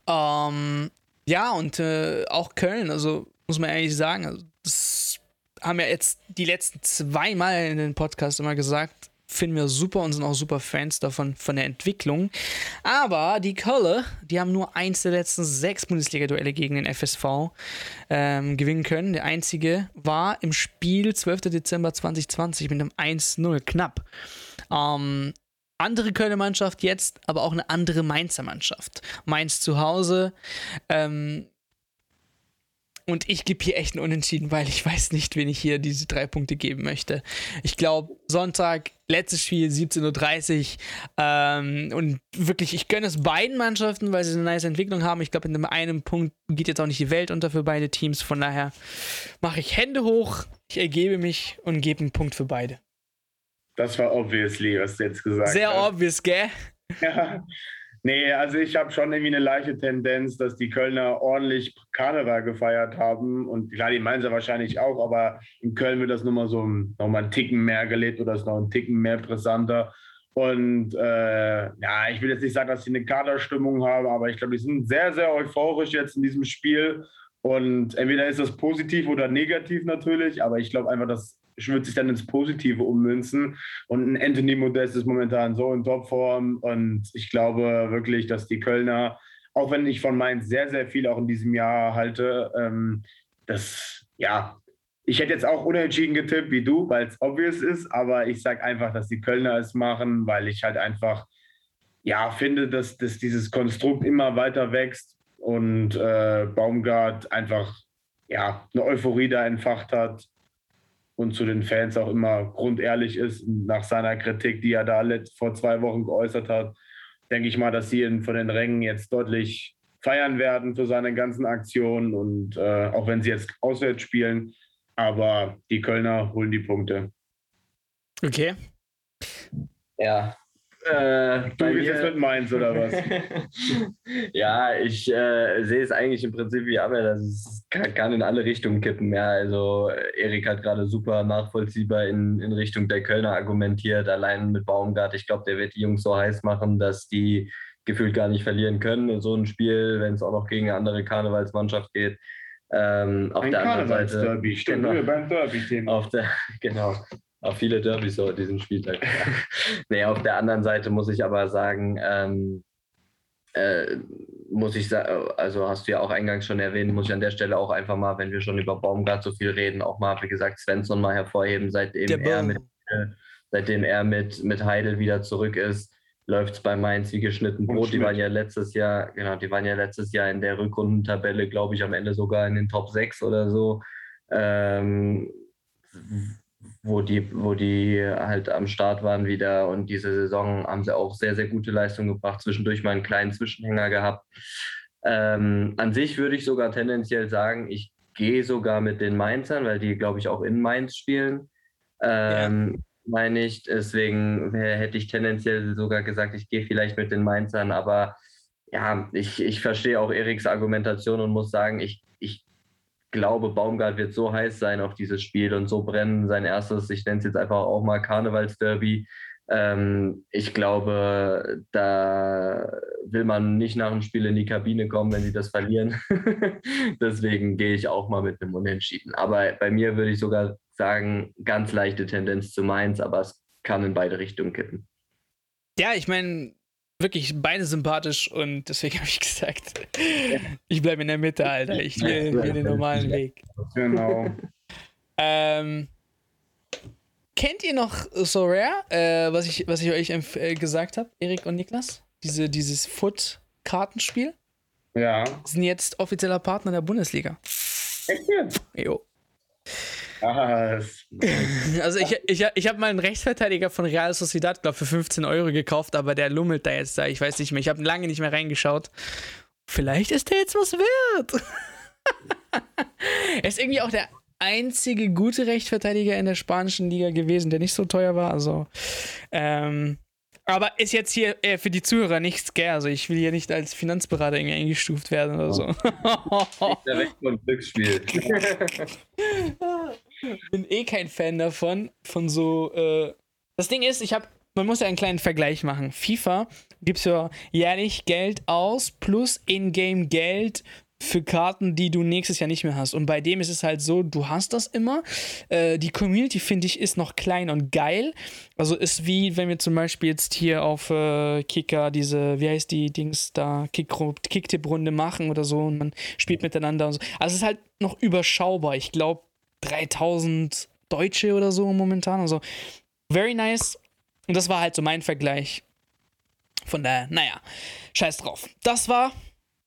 A: Ähm, ja, und äh, auch Köln, also muss man ehrlich sagen, also das haben wir jetzt die letzten zweimal in den Podcast immer gesagt, finden wir super und sind auch super Fans davon, von der Entwicklung. Aber die Kölle, die haben nur eins der letzten sechs Bundesliga-Duelle gegen den FSV ähm, gewinnen können. Der einzige war im Spiel 12. Dezember 2020 mit einem 1-0, knapp. Ähm, andere Kölner Mannschaft jetzt, aber auch eine andere Mainzer Mannschaft. Mainz zu Hause. Ähm, und ich gebe hier echt einen Unentschieden, weil ich weiß nicht, wen ich hier diese drei Punkte geben möchte. Ich glaube, Sonntag, letztes Spiel, 17.30 Uhr. Ähm, und wirklich, ich gönne es beiden Mannschaften, weil sie eine nice Entwicklung haben. Ich glaube, in einem Punkt geht jetzt auch nicht die Welt unter für beide Teams. Von daher mache ich Hände hoch, ich ergebe mich und gebe einen Punkt für beide.
B: Das war obviously, was du jetzt gesagt
A: Sehr hast. Sehr obvious, gell?
B: Ja. Nee, also ich habe schon irgendwie eine leichte Tendenz, dass die Kölner ordentlich Karneval gefeiert haben. Und klar, die Mainzer wahrscheinlich auch, aber in Köln wird das nochmal so nochmal einen Ticken mehr gelebt oder ist noch ein Ticken mehr brisanter. Und äh, ja, ich will jetzt nicht sagen, dass sie eine Kaderstimmung haben, aber ich glaube, die sind sehr, sehr euphorisch jetzt in diesem Spiel. Und entweder ist das positiv oder negativ natürlich, aber ich glaube einfach, dass wird sich dann ins Positive ummünzen. Und ein Anthony Modest ist momentan so in Topform. Und ich glaube wirklich, dass die Kölner, auch wenn ich von Mainz sehr, sehr viel auch in diesem Jahr halte, ähm, das, ja, ich hätte jetzt auch unentschieden getippt wie du, weil es obvious ist, aber ich sage einfach, dass die Kölner es machen, weil ich halt einfach, ja, finde, dass, dass dieses Konstrukt immer weiter wächst und äh, Baumgart einfach, ja, eine Euphorie da entfacht hat und zu den Fans auch immer grundehrlich ist nach seiner Kritik, die er da vor zwei Wochen geäußert hat, denke ich mal, dass sie ihn von den Rängen jetzt deutlich feiern werden für seine ganzen Aktionen und äh, auch wenn sie jetzt auswärts spielen, aber die Kölner holen die Punkte.
A: Okay.
C: Ja,
B: äh, du bist jetzt mit Mainz oder was? [LAUGHS]
C: ja, ich äh, sehe es eigentlich im Prinzip wie Abel. Das ist, kann, kann, in alle Richtungen kippen. Ja, also Erik hat gerade super nachvollziehbar in, in Richtung der Kölner argumentiert. Allein mit Baumgart, ich glaube, der wird die Jungs so heiß machen, dass die gefühlt gar nicht verlieren können in so einem Spiel, wenn es auch noch gegen eine andere Karnevalsmannschaft geht. Ähm, auf Ein der anderen Seite.
B: Derby, stimmt, genau, beim Derby-Thema.
C: Auf der, [LAUGHS] genau. Auch viele Derbys so diesen Spieltag. [LAUGHS] nee, auf der anderen Seite muss ich aber sagen, ähm, äh, muss ich sagen, also hast du ja auch eingangs schon erwähnt, muss ich an der Stelle auch einfach mal, wenn wir schon über Baumgart so viel reden, auch mal, wie gesagt, Svensson mal hervorheben, seitdem er mit, äh, seitdem er mit, mit Heidel wieder zurück ist, läuft es bei Mainz wie geschnitten Brot. Die waren ja letztes Jahr, genau, die waren ja letztes Jahr in der Rückrundentabelle, glaube ich, am Ende sogar in den Top 6 oder so. Ähm, wo die, wo die halt am Start waren wieder und diese Saison haben sie auch sehr, sehr gute Leistung gebracht, zwischendurch mal einen kleinen Zwischenhänger gehabt. Ähm, an sich würde ich sogar tendenziell sagen, ich gehe sogar mit den Mainzern, weil die, glaube ich, auch in Mainz spielen. Ähm, ja. Meine ich, deswegen hätte ich tendenziell sogar gesagt, ich gehe vielleicht mit den Mainzern, aber ja, ich, ich verstehe auch Eriks Argumentation und muss sagen, ich, ich glaube, Baumgart wird so heiß sein auf dieses Spiel und so brennen. Sein erstes, ich nenne es jetzt einfach auch mal Karnevalsderby. Ähm, ich glaube, da will man nicht nach dem Spiel in die Kabine kommen, wenn sie das verlieren. [LAUGHS] Deswegen gehe ich auch mal mit einem Unentschieden. Aber bei mir würde ich sogar sagen, ganz leichte Tendenz zu Mainz, aber es kann in beide Richtungen kippen.
A: Ja, ich meine, wirklich beide sympathisch und deswegen [LAUGHS] habe ich gesagt, ich bleibe in der Mitte, Alter. Ich will, will den normalen Weg.
B: Genau. [LAUGHS]
A: Ähm, kennt ihr noch So Rare, äh, was, ich, was ich euch äh, gesagt habe, Erik und Niklas? Diese, dieses Foot-Kartenspiel?
B: Ja.
A: Sind jetzt offizieller Partner der Bundesliga.
B: Echt jetzt?
A: Jo.
B: Ah, [LAUGHS]
A: also ich, ich, ich habe mal einen Rechtsverteidiger von Real Sociedad, glaube für 15 Euro gekauft, aber der lummelt da jetzt da. Ich weiß nicht mehr. Ich habe lange nicht mehr reingeschaut. Vielleicht ist der jetzt was wert. [LAUGHS] er ist irgendwie auch der einzige gute Rechtsverteidiger in der spanischen Liga gewesen, der nicht so teuer war. Also, ähm, aber ist jetzt hier äh, für die Zuhörer nichts gern. Also ich will hier nicht als Finanzberater irgendwie eingestuft werden oder so.
C: Der Recht von Glücksspiel. [LAUGHS]
A: Bin eh kein Fan davon. Von so. Äh das Ding ist, ich habe. Man muss ja einen kleinen Vergleich machen. FIFA gibst ja jährlich Geld aus plus in-game Geld für Karten, die du nächstes Jahr nicht mehr hast. Und bei dem ist es halt so, du hast das immer. Äh, die Community, finde ich, ist noch klein und geil. Also ist wie, wenn wir zum Beispiel jetzt hier auf äh, Kicker diese, wie heißt die Dings da, Kicktipp-Runde machen oder so und man spielt miteinander und so. Also es ist halt noch überschaubar. Ich glaube 3000 Deutsche oder so momentan. Also very nice. Und das war halt so mein Vergleich. Von daher, naja, scheiß drauf. Das war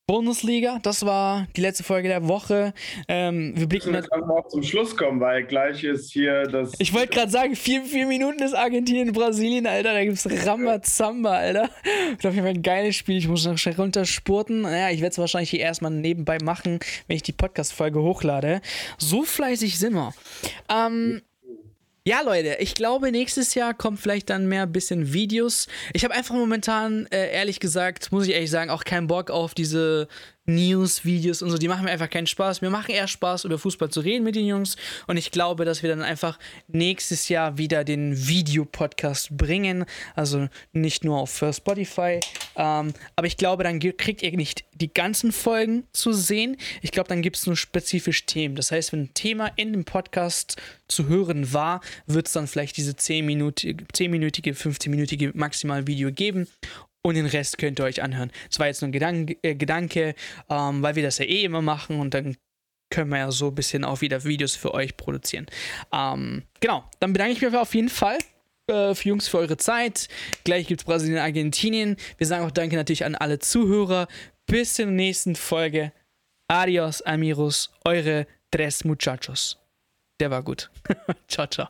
A: Bundesliga. Das war die letzte Folge der Woche. Ähm, wir blicken
B: jetzt auch zum Schluss kommen, weil gleich ist hier das.
A: Ich wollte gerade sagen, vier, vier Minuten ist Argentinien, Brasilien, Alter. Da gibt es Rambazamba, Alter. Ich glaube, ich habe ein geiles Spiel. Ich muss noch schnell runterspurten. Naja, ich werde es wahrscheinlich hier erstmal nebenbei machen, wenn ich die Podcast-Folge hochlade. So fleißig sind wir. Ähm. Ja, Leute, ich glaube, nächstes Jahr kommt vielleicht dann mehr bisschen Videos. Ich habe einfach momentan, äh, ehrlich gesagt, muss ich ehrlich sagen, auch keinen Bock auf diese News, Videos und so, die machen mir einfach keinen Spaß. Mir machen eher Spaß, über Fußball zu reden mit den Jungs. Und ich glaube, dass wir dann einfach nächstes Jahr wieder den Videopodcast bringen. Also nicht nur auf Spotify. Ähm, aber ich glaube, dann kriegt ihr nicht die ganzen Folgen zu sehen. Ich glaube, dann gibt es nur spezifisch Themen. Das heißt, wenn ein Thema in dem Podcast zu hören war, wird es dann vielleicht diese 10-minütige, 10 15-minütige maximal Video geben und den Rest könnt ihr euch anhören. Das war jetzt nur ein Gedanke, äh, Gedanke ähm, weil wir das ja eh immer machen und dann können wir ja so ein bisschen auch wieder Videos für euch produzieren. Ähm, genau, dann bedanke ich mich auf jeden Fall äh, für Jungs für eure Zeit. Gleich gibt es Brasilien, Argentinien. Wir sagen auch Danke natürlich an alle Zuhörer. Bis zur nächsten Folge. Adios, Amiros, eure Tres Muchachos. Der war gut. [LAUGHS] ciao, ciao.